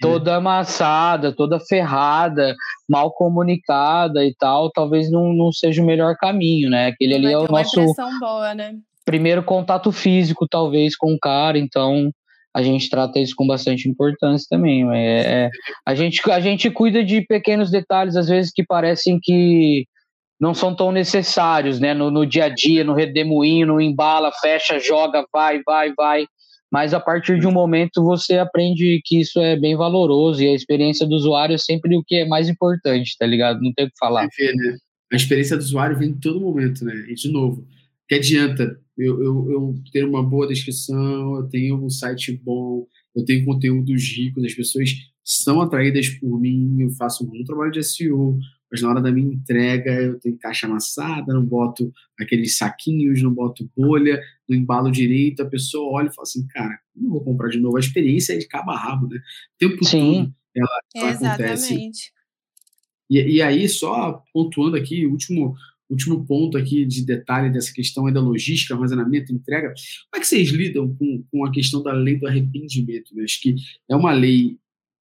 toda amassada, toda ferrada, mal comunicada e tal, talvez não, não seja o melhor caminho, né? Aquele ali é o nosso boa, né? primeiro contato físico, talvez, com o cara, então a gente trata isso com bastante importância também. É, é, a, gente, a gente cuida de pequenos detalhes, às vezes, que parecem que não são tão necessários, né? No, no dia a dia, no redemoinho, no embala, fecha, joga, vai, vai, vai mas a partir de um momento você aprende que isso é bem valoroso e a experiência do usuário é sempre o que é mais importante, tá ligado? Não tem o que falar. A experiência do usuário vem em todo momento, né? E de novo, que adianta eu, eu, eu ter uma boa descrição, eu tenho um site bom, eu tenho conteúdos ricos, as pessoas são atraídas por mim, eu faço um bom trabalho de SEO, mas na hora da minha entrega eu tenho caixa amassada, não boto aqueles saquinhos, não boto bolha, no embalo direito, a pessoa olha e fala assim, cara, não vou comprar de novo. A experiência é de cabo a rabo, né? O tempo Sim. todo ela, ela acontece. E, e aí, só pontuando aqui, o último, último ponto aqui de detalhe dessa questão é da logística, armazenamento, entrega. Como é que vocês lidam com, com a questão da lei do arrependimento? Né? Acho que é uma lei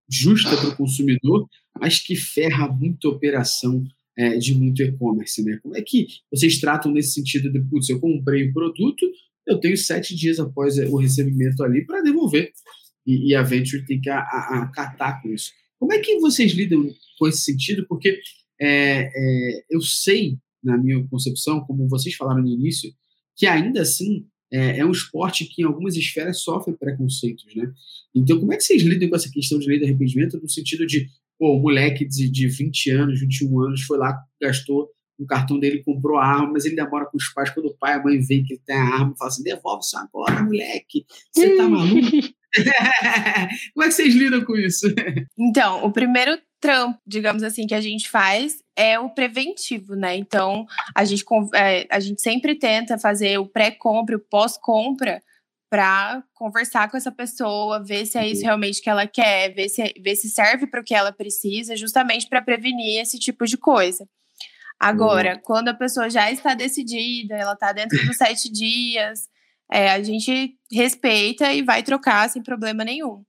justa para o consumidor, mas que ferra muito a operação é, de muito e-commerce, né? Como é que vocês tratam nesse sentido de, putz, eu comprei o produto, eu tenho sete dias após o recebimento ali para devolver. E, e, a Venture tem que acatar com isso. Como é que vocês lidam com esse sentido? Porque é, é, eu sei, na minha concepção, como vocês falaram no início, que ainda assim é, é, um esporte que em algumas esferas sofre preconceitos, né? Então, como é que vocês lidam com essa questão de lei de arrependimento no sentido de, pô, o moleque de, de 20 anos, 21 anos, foi lá, gastou o cartão dele, comprou a arma, mas ele demora com os pais, quando o pai e a mãe veem que ele tem a arma, fala assim, devolve isso agora, moleque, você tá maluco? como é que vocês lidam com isso? Então, o primeiro trampo, digamos assim, que a gente faz é o preventivo, né? Então, a gente, é, a gente sempre tenta fazer o pré-compra, o pós-compra, para conversar com essa pessoa, ver se é isso uhum. realmente que ela quer, ver se, ver se serve para o que ela precisa, justamente para prevenir esse tipo de coisa. Agora, uhum. quando a pessoa já está decidida, ela está dentro dos sete dias, é, a gente respeita e vai trocar sem problema nenhum.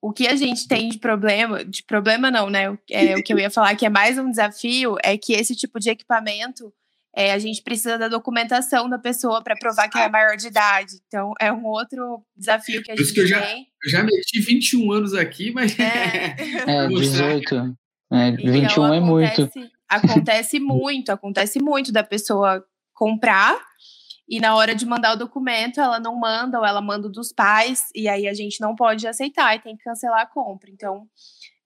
O que a gente tem de problema, de problema não, né? É, o que eu ia falar que é mais um desafio é que esse tipo de equipamento é, a gente precisa da documentação da pessoa para provar que ela é maior de idade. Então, é um outro desafio que a gente que eu já, tem. Eu já meti 21 anos aqui, mas. É, é 18. É, 21 então, é muito. Acontece muito, acontece muito da pessoa comprar e na hora de mandar o documento, ela não manda, ou ela manda dos pais, e aí a gente não pode aceitar e tem que cancelar a compra. Então,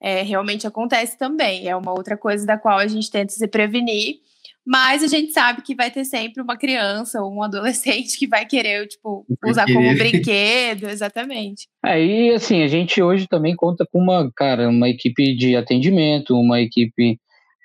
é, realmente acontece também. É uma outra coisa da qual a gente tenta se prevenir. Mas a gente sabe que vai ter sempre uma criança ou um adolescente que vai querer, tipo, usar como brinquedo, exatamente. Aí, assim, a gente hoje também conta com uma, cara, uma equipe de atendimento, uma equipe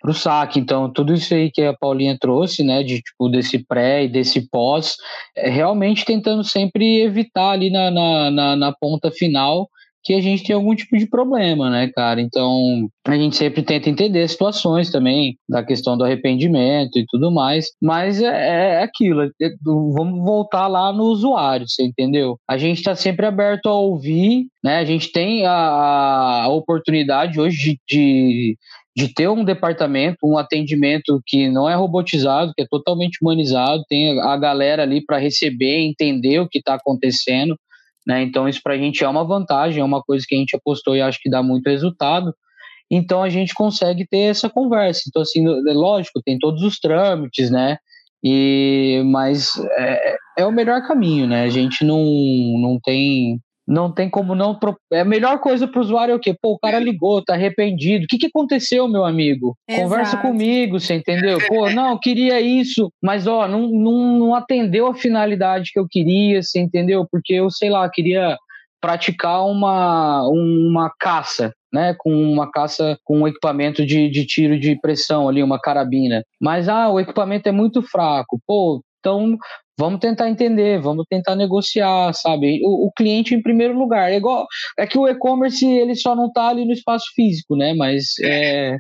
para o saque. Então, tudo isso aí que a Paulinha trouxe, né, de tipo desse pré e desse pós, é realmente tentando sempre evitar ali na, na, na, na ponta final que a gente tem algum tipo de problema, né, cara? Então, a gente sempre tenta entender situações também, da questão do arrependimento e tudo mais, mas é, é aquilo, é, vamos voltar lá no usuário, você entendeu? A gente está sempre aberto a ouvir, né? A gente tem a, a oportunidade hoje de, de de ter um departamento, um atendimento que não é robotizado, que é totalmente humanizado, tem a galera ali para receber, entender o que está acontecendo, né? Então isso para a gente é uma vantagem, é uma coisa que a gente apostou e acho que dá muito resultado. Então a gente consegue ter essa conversa. Então assim, é lógico, tem todos os trâmites, né? E mas é, é o melhor caminho, né? A gente não não tem não tem como não. É a melhor coisa para o usuário é o quê? Pô, o cara ligou, tá arrependido. O que, que aconteceu, meu amigo? Exato. Conversa comigo, você entendeu? Pô, não, queria isso, mas ó, não, não, não atendeu a finalidade que eu queria, você entendeu? Porque eu, sei lá, queria praticar uma, uma caça, né, com uma caça com um equipamento de, de tiro de pressão ali, uma carabina. Mas ah, o equipamento é muito fraco. Pô, então Vamos tentar entender, vamos tentar negociar, sabe? O, o, cliente em primeiro lugar. É igual, é que o e-commerce ele só não está ali no espaço físico, né? Mas, é, é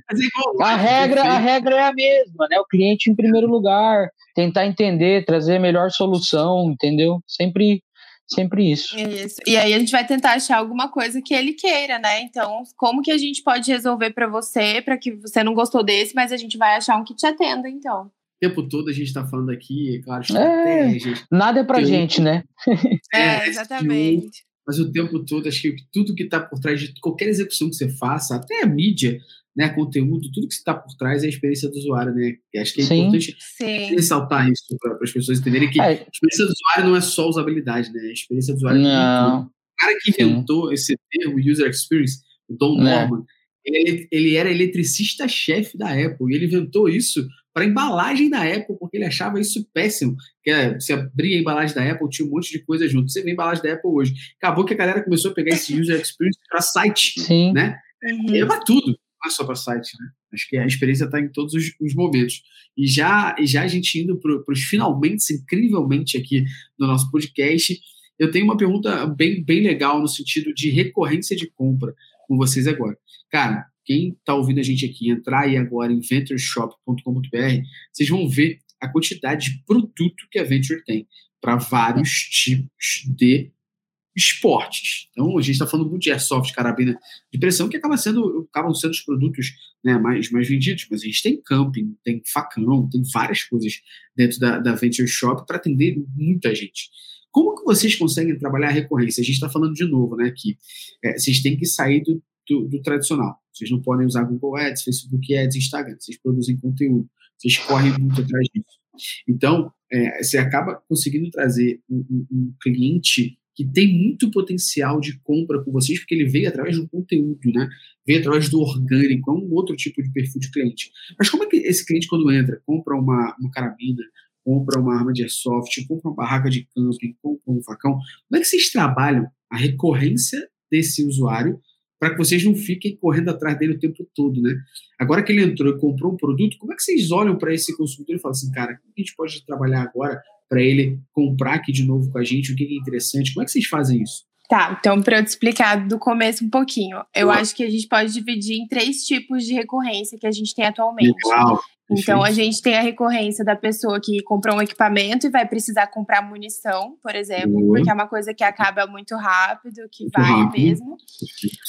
a regra, a regra é a mesma, né? O cliente em primeiro lugar, tentar entender, trazer a melhor solução, entendeu? Sempre sempre isso. Isso. E aí a gente vai tentar achar alguma coisa que ele queira, né? Então, como que a gente pode resolver para você, para que você não gostou desse, mas a gente vai achar um que te atenda, então tempo todo a gente está falando aqui, é claro, estratégias. É, nada é pra gente, né? É, exatamente. Mas o tempo todo, acho que tudo que está por trás de qualquer execução que você faça, até a mídia, né, conteúdo, tudo que está por trás é a experiência do usuário, né? E acho que é Sim. importante Sim. ressaltar isso para as pessoas entenderem que é. a experiência do usuário não é só usabilidade, né? A experiência do usuário não. O cara que inventou Sim. esse termo, user experience, o Don é. Norman, ele, ele era eletricista-chefe da Apple e ele inventou isso para a embalagem da Apple, porque ele achava isso péssimo. Que é, você abria a embalagem da Apple, tinha um monte de coisa junto. Você vê a embalagem da Apple hoje. Acabou que a galera começou a pegar esse user experience para site, Sim. né? Uhum. É para tudo, não é só para site, né? Acho que a experiência está em todos os, os, momentos. E já, e já a gente indo para os finalmente, incrivelmente aqui no nosso podcast, eu tenho uma pergunta bem, bem legal no sentido de recorrência de compra com vocês agora. Cara, quem está ouvindo a gente aqui, entrar aí agora em ventureshop.com.br, vocês vão ver a quantidade de produto que a Venture tem para vários tipos de esportes. Então, a gente está falando muito de airsoft, carabina de pressão, que acaba sendo, acabam sendo os produtos né, mais, mais vendidos, mas a gente tem camping, tem facão, tem várias coisas dentro da, da Venture Shop para atender muita gente. Como que vocês conseguem trabalhar a recorrência? A gente está falando de novo, né, que é, vocês têm que sair do, do, do, tradicional. Vocês não podem usar Google Ads, Facebook Ads, Instagram. Vocês produzem conteúdo. Vocês correm muito atrás disso. Então, é, você acaba conseguindo trazer um, um, um cliente que tem muito potencial de compra com vocês, porque ele veio através do conteúdo, né? Veio através do orgânico, é um outro tipo de perfil de cliente. Mas como é que esse cliente, quando entra, compra uma, uma carabina, compra uma arma de airsoft, compra uma barraca de camping, compra um facão, como é que vocês trabalham a recorrência desse usuário para que vocês não fiquem correndo atrás dele o tempo todo, né? Agora que ele entrou e comprou um produto, como é que vocês olham para esse consumidor e falam assim, cara, como a gente pode trabalhar agora para ele comprar aqui de novo com a gente, o que é interessante. Como é que vocês fazem isso? Tá, então para eu te explicar do começo um pouquinho, eu acho que a gente pode dividir em três tipos de recorrência que a gente tem atualmente. Legal. Então a gente tem a recorrência da pessoa que comprou um equipamento e vai precisar comprar munição, por exemplo, uhum. porque é uma coisa que acaba muito rápido, que vai rápido. mesmo.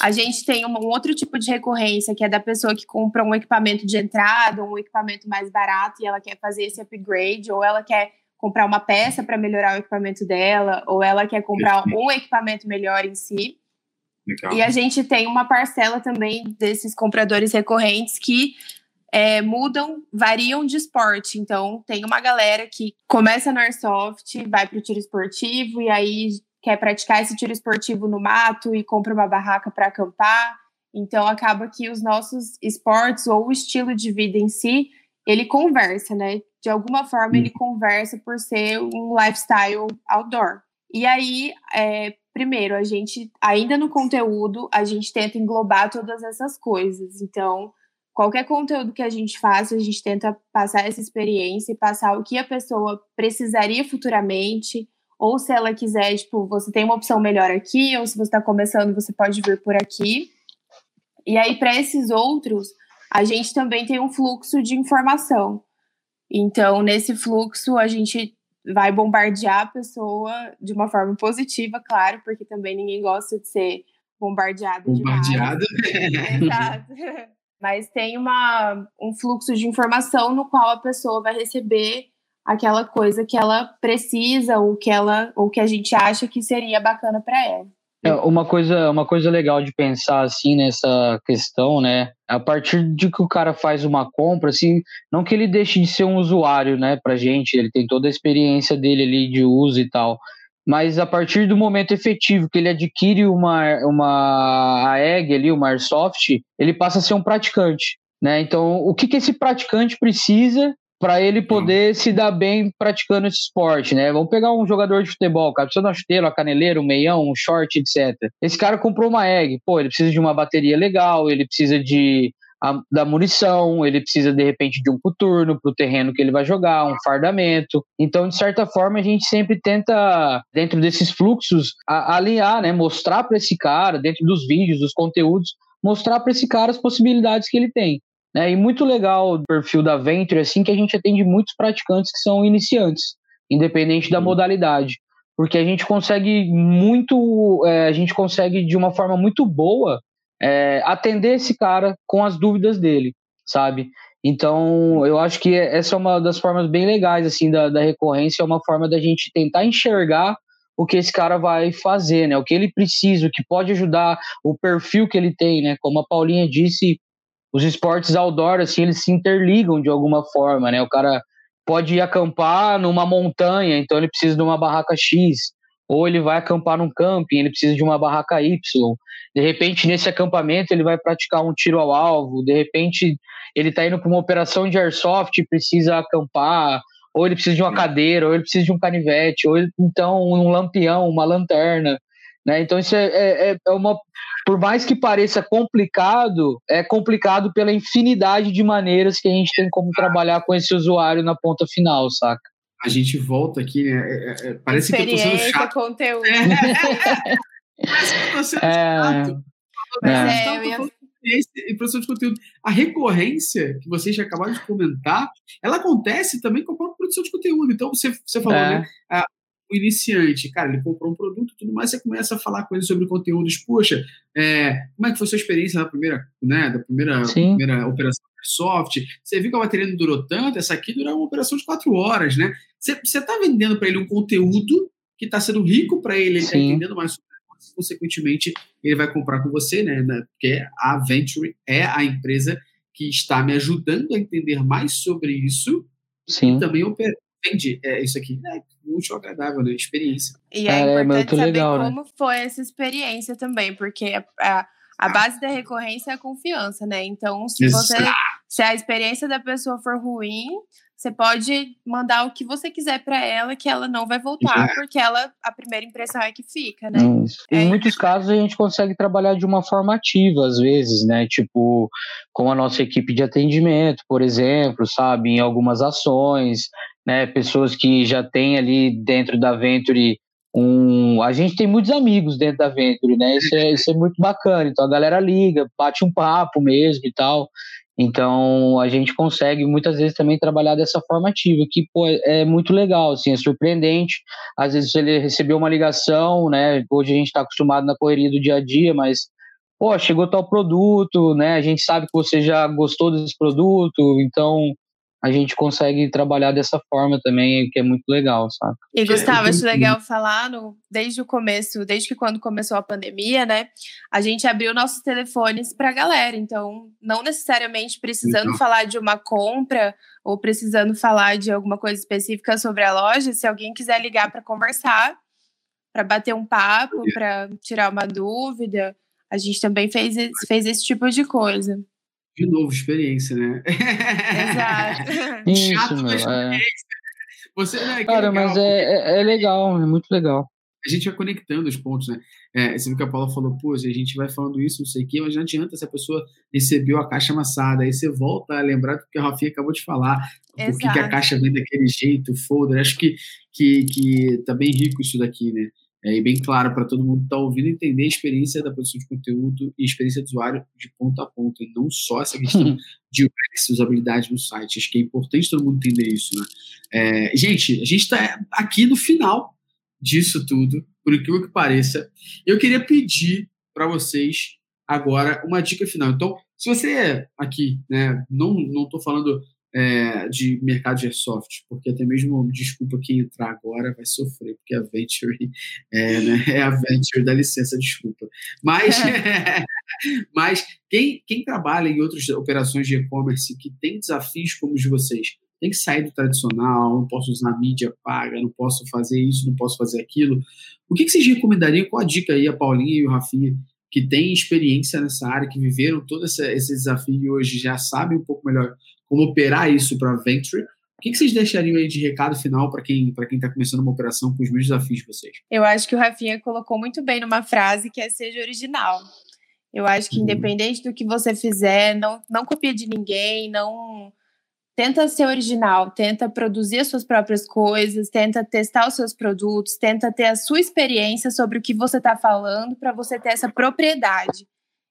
A gente tem um, um, outro tipo de recorrência que é da pessoa que compra um equipamento de entrada, um equipamento mais barato e ela quer fazer esse upgrade ou ela quer comprar uma peça para melhorar o equipamento dela, ou ela quer comprar um equipamento melhor em si. Legal. E a gente tem uma parcela também desses compradores recorrentes que é, mudam, variam de esporte. Então, tem uma galera que começa no airsoft, vai para o tiro esportivo e aí quer praticar esse tiro esportivo no mato e compra uma barraca para acampar. Então, acaba que os nossos esportes ou o estilo de vida em si, ele conversa, né? De alguma forma ele uhum. conversa por ser um lifestyle outdoor. E aí, é, primeiro, a gente, ainda no conteúdo, a gente tenta englobar todas essas coisas. Então, qualquer conteúdo que a gente faça, a gente tenta passar essa experiência e passar o que a pessoa precisaria futuramente, ou se ela quiser, tipo, você tem uma opção melhor aqui, ou se você está começando, você pode vir por aqui. E aí, para esses outros, a gente também tem um fluxo de informação. Então, nesse fluxo, a gente vai bombardear a pessoa de uma forma positiva, claro, porque também ninguém gosta de ser bombardeado. Bombardeado. Exato. Mas tem uma, um fluxo de informação no qual a pessoa vai receber aquela coisa que ela precisa ou que ela ou que a gente acha que seria bacana para ela. É, uma coisa, uma coisa legal de pensar assim nessa questão, né? A partir de que o cara faz uma compra, assim, não que ele deixe de ser um usuário, né, pra gente, ele tem toda a experiência dele ali de uso e tal. Mas a partir do momento efetivo que ele adquire uma, uma AEG ali, uma Airsoft, ele passa a ser um praticante. Né? Então, o que, que esse praticante precisa para ele poder se dar bem praticando esse esporte, né? Vamos pegar um jogador de futebol, cara, precisa de uma chuteira, uma caneleira, um meião, um short, etc. Esse cara comprou uma egg, pô, ele precisa de uma bateria legal, ele precisa de a, da munição, ele precisa de repente de um coturno para o terreno que ele vai jogar, um fardamento. Então, de certa forma, a gente sempre tenta, dentro desses fluxos, a, alinhar, né? Mostrar para esse cara, dentro dos vídeos, dos conteúdos, mostrar para esse cara as possibilidades que ele tem. Né? E muito legal o perfil da Venture, assim, que a gente atende muitos praticantes que são iniciantes, independente da modalidade. Porque a gente consegue muito, é, a gente consegue de uma forma muito boa é, atender esse cara com as dúvidas dele, sabe? Então, eu acho que essa é uma das formas bem legais, assim, da, da recorrência, é uma forma da gente tentar enxergar o que esse cara vai fazer, né? O que ele precisa, o que pode ajudar, o perfil que ele tem, né? Como a Paulinha disse, os esportes outdoor, assim, eles se interligam de alguma forma, né? O cara pode ir acampar numa montanha, então ele precisa de uma barraca X, ou ele vai acampar num camping, ele precisa de uma barraca Y. De repente, nesse acampamento, ele vai praticar um tiro ao alvo, de repente, ele está indo para uma operação de airsoft e precisa acampar, ou ele precisa de uma cadeira, ou ele precisa de um canivete, ou ele, então um lampião, uma lanterna. Né? Então, isso é, é, é uma por mais que pareça complicado, é complicado pela infinidade de maneiras que a gente tem como trabalhar com esse usuário na ponta final, saca? A gente volta aqui, né? É, é, parece que eu tô sendo chato. conteúdo. parece que eu tô sendo chato. É, e produção de conteúdo. A recorrência que vocês acabaram de comentar, ela acontece também com a própria produção de conteúdo. Então, você, você falou, é. né? O iniciante, cara, ele comprou um produto tudo mais, você começa a falar coisas sobre conteúdos, poxa, é, como é que foi a sua experiência da primeira, né, da primeira, primeira operação soft? Você viu que a bateria não durou tanto, essa aqui durou uma operação de quatro horas, né? Você está vendendo para ele um conteúdo que está sendo rico para ele, ele está entendendo mais sobre consequentemente, ele vai comprar com você, né? Porque a Venture é a empresa que está me ajudando a entender mais sobre isso Sim. e também vende é, isso aqui. É muito agradável, né? Experiência. E é, é importante saber legal, né? como né? foi essa experiência também, porque a, a base da recorrência é a confiança, né? Então, se você se a experiência da pessoa for ruim, você pode mandar o que você quiser para ela, que ela não vai voltar, porque ela a primeira impressão é que fica, né? É. Em muitos casos a gente consegue trabalhar de uma forma ativa, às vezes, né? Tipo, com a nossa equipe de atendimento, por exemplo, sabe, em algumas ações, né? Pessoas que já têm ali dentro da Venture um. A gente tem muitos amigos dentro da Venture, né? Isso é, isso é muito bacana. Então a galera liga, bate um papo mesmo e tal. Então, a gente consegue muitas vezes também trabalhar dessa forma ativa, que pô, é muito legal, assim, é surpreendente. Às vezes ele recebeu uma ligação, né? Hoje a gente está acostumado na correria do dia a dia, mas pô, chegou tal produto, né? A gente sabe que você já gostou desse produto, então a gente consegue trabalhar dessa forma também, que é muito legal, sabe? E Gustavo, acho legal falar no, desde o começo, desde que quando começou a pandemia, né? A gente abriu nossos telefones para a galera, então não necessariamente precisando então. falar de uma compra ou precisando falar de alguma coisa específica sobre a loja, se alguém quiser ligar para conversar, para bater um papo, para tirar uma dúvida, a gente também fez, fez esse tipo de coisa. De novo, experiência, né? Exato. Isso, Chato, meu, é. Você, né, Cara, legal, mas é, é, é, legal, é muito legal. A gente vai conectando os pontos, né? É, você viu que a Paula falou, pô, a gente vai falando isso, não sei o quê, mas não adianta se a pessoa recebeu a caixa amassada. Aí você volta a lembrar do que a Rafinha acabou de falar, por que a caixa vem daquele jeito, folder. Acho que, que, que tá bem rico isso daqui, né? É, e bem claro para todo mundo que está ouvindo entender a experiência da produção de conteúdo e a experiência do usuário de ponta a ponta, e não só essa questão de UX, usabilidade no site. Acho que é importante todo mundo entender isso. Né? É, gente, a gente está aqui no final disso tudo, por incrível que pareça. Eu queria pedir para vocês agora uma dica final. Então, se você aqui, né, não estou falando é, de mercado de airsoft, porque até mesmo, desculpa, quem entrar agora vai sofrer, porque a Venture é, né, é a Venture, dá licença, desculpa. Mas, mas quem, quem trabalha em outras operações de e-commerce que tem desafios como os de vocês, tem que sair do tradicional, não posso usar mídia paga, não posso fazer isso, não posso fazer aquilo. O que, que vocês recomendariam? Qual a dica aí, a Paulinha e o Rafinha, que têm experiência nessa área, que viveram todo esse, esse desafio e hoje já sabem um pouco melhor como operar isso para Venture. O que, que vocês deixariam aí de recado final para quem para quem está começando uma operação com os mesmos desafios de vocês? Eu acho que o Rafinha colocou muito bem numa frase que é seja original. Eu acho que uhum. independente do que você fizer, não, não copia de ninguém, não tenta ser original, tenta produzir as suas próprias coisas, tenta testar os seus produtos, tenta ter a sua experiência sobre o que você está falando para você ter essa propriedade.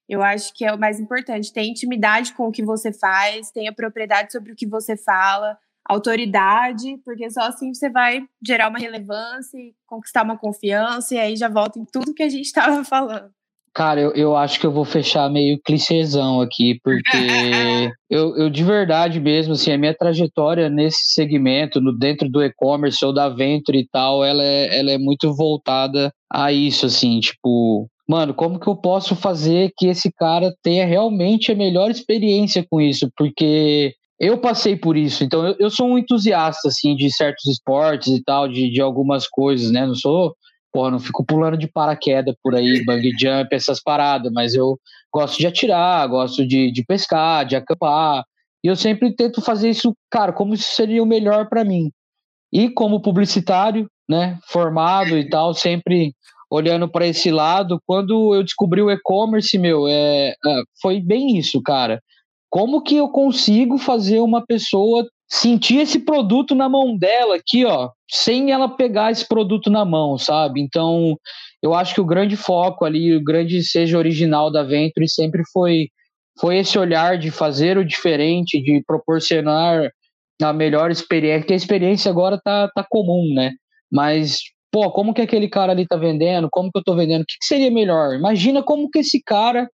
Eu acho que é o mais importante. Ter intimidade com o que você faz, tenha propriedade sobre o que você fala, autoridade, porque só assim você vai gerar uma relevância e conquistar uma confiança, e aí já volta em tudo que a gente estava falando. Cara, eu, eu acho que eu vou fechar meio clichêzão aqui, porque eu, eu de verdade mesmo, assim, a minha trajetória nesse segmento, no, dentro do e-commerce ou da Venture e tal, ela é, ela é muito voltada a isso, assim, tipo, mano, como que eu posso fazer que esse cara tenha realmente a melhor experiência com isso? Porque eu passei por isso, então eu, eu sou um entusiasta, assim, de certos esportes e tal, de, de algumas coisas, né? Não sou, porra, não fico pulando de paraquedas por aí, bungee jump, essas paradas, mas eu gosto de atirar, gosto de, de pescar, de acampar, e eu sempre tento fazer isso, cara, como isso seria o melhor para mim. E como publicitário, né, formado e tal, sempre olhando para esse lado, quando eu descobri o e-commerce, meu, é, é, foi bem isso, cara. Como que eu consigo fazer uma pessoa sentir esse produto na mão dela aqui, ó, sem ela pegar esse produto na mão, sabe? Então, eu acho que o grande foco ali, o grande seja original da Venture sempre foi foi esse olhar de fazer o diferente, de proporcionar a melhor experiência, que a experiência agora tá, tá comum, né? Mas pô, como que aquele cara ali tá vendendo? Como que eu tô vendendo? O que, que seria melhor? Imagina como que esse cara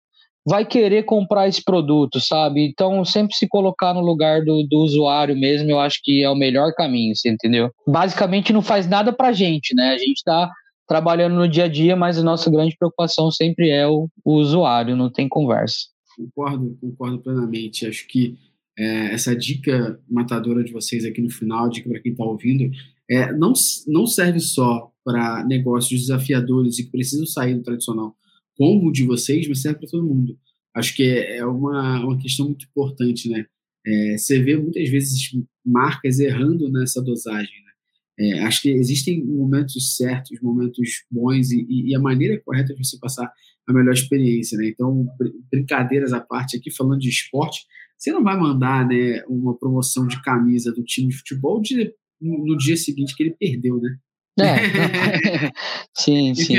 vai querer comprar esse produto, sabe? Então, sempre se colocar no lugar do, do usuário mesmo, eu acho que é o melhor caminho, você entendeu? Basicamente, não faz nada pra gente, né? A gente tá trabalhando no dia a dia, mas a nossa grande preocupação sempre é o, o usuário, não tem conversa. Concordo, concordo plenamente. Acho que é, essa dica matadora de vocês aqui no final, dica para quem está ouvindo, é, não, não serve só para negócios desafiadores e que precisam sair do tradicional como o de vocês, mas serve para todo mundo. Acho que é, é uma, uma questão muito importante, né? É, você vê muitas vezes marcas errando nessa dosagem, né? É, acho que existem momentos certos, momentos bons e, e, a maneira correta de você passar a melhor experiência, né? Então, brincadeiras à parte aqui, falando de esporte, você não vai mandar né, uma promoção de camisa do time de futebol de, no dia seguinte que ele perdeu, né? É, sim, sim.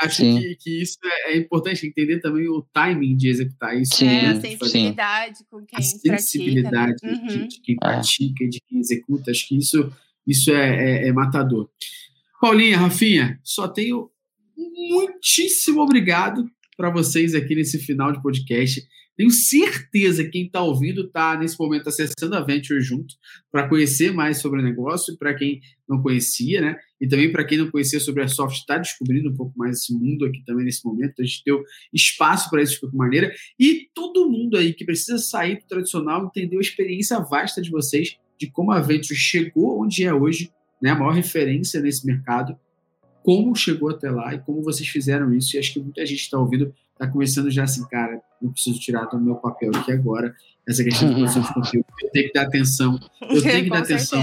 Acho que, que, isso é, é, importante entender também o timing de executar isso. Sim, é, a sensibilidade sim. com quem a sensibilidade pratica, né? de, uhum. de, quem é. pratica e de quem executa. Acho que isso, isso é, é, é matador. Paulinha, Rafinha, só tenho muitíssimo obrigado para vocês aqui nesse final de podcast. Tenho certeza que quem está ouvindo está nesse momento acessando a Venture junto para conhecer mais sobre o negócio, para quem não conhecia, né? E também para quem não conhecia sobre a Soft, está descobrindo um pouco mais esse mundo aqui também nesse momento. A gente deu espaço para isso de qualquer maneira. E todo mundo aí que precisa sair do tradicional entendeu a experiência vasta de vocês de como a Venture chegou onde é hoje, né? A maior referência nesse mercado como chegou até lá e como vocês fizeram isso. E acho que muita gente está ouvindo, está começando já assim, cara, não preciso tirar do meu papel aqui agora essa questão de produção de conteúdo. Eu tenho que dar atenção, eu tenho que dar atenção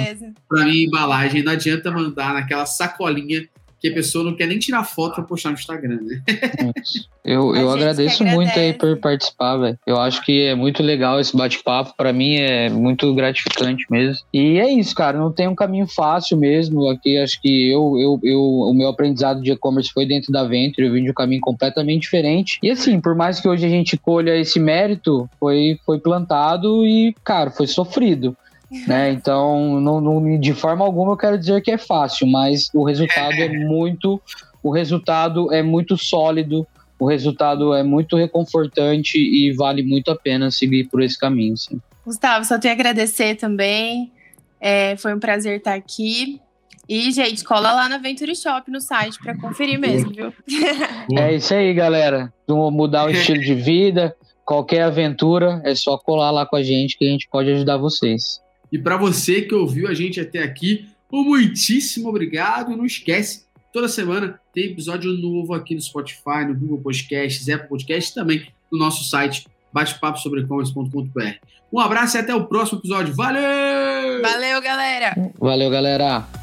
para minha embalagem. Não adianta mandar naquela sacolinha que a pessoa não quer nem tirar foto para postar no Instagram, né? eu, eu agradeço muito aí por participar, velho. Eu acho que é muito legal esse bate-papo. Para mim é muito gratificante mesmo. E é isso, cara. Não tem um caminho fácil mesmo. Aqui acho que eu, eu, eu o meu aprendizado de e-commerce foi dentro da Venture. Eu vim de um caminho completamente diferente. E assim, por mais que hoje a gente colha esse mérito, foi, foi plantado e, cara, foi sofrido. Né? Então, não, não, de forma alguma eu quero dizer que é fácil, mas o resultado é muito, o resultado é muito sólido, o resultado é muito reconfortante e vale muito a pena seguir por esse caminho. Sim. Gustavo, só tenho a agradecer também. É, foi um prazer estar aqui. E, gente, cola lá na Venture Shop no site para conferir mesmo, viu? É isso aí, galera. Vamos mudar o estilo de vida. Qualquer aventura, é só colar lá com a gente que a gente pode ajudar vocês. E para você que ouviu a gente até aqui, um muitíssimo obrigado. E não esquece, toda semana tem episódio novo aqui no Spotify, no Google Podcasts, Apple Podcasts também no nosso site batepapo sobre Um abraço e até o próximo episódio. Valeu! Valeu, galera! Valeu, galera!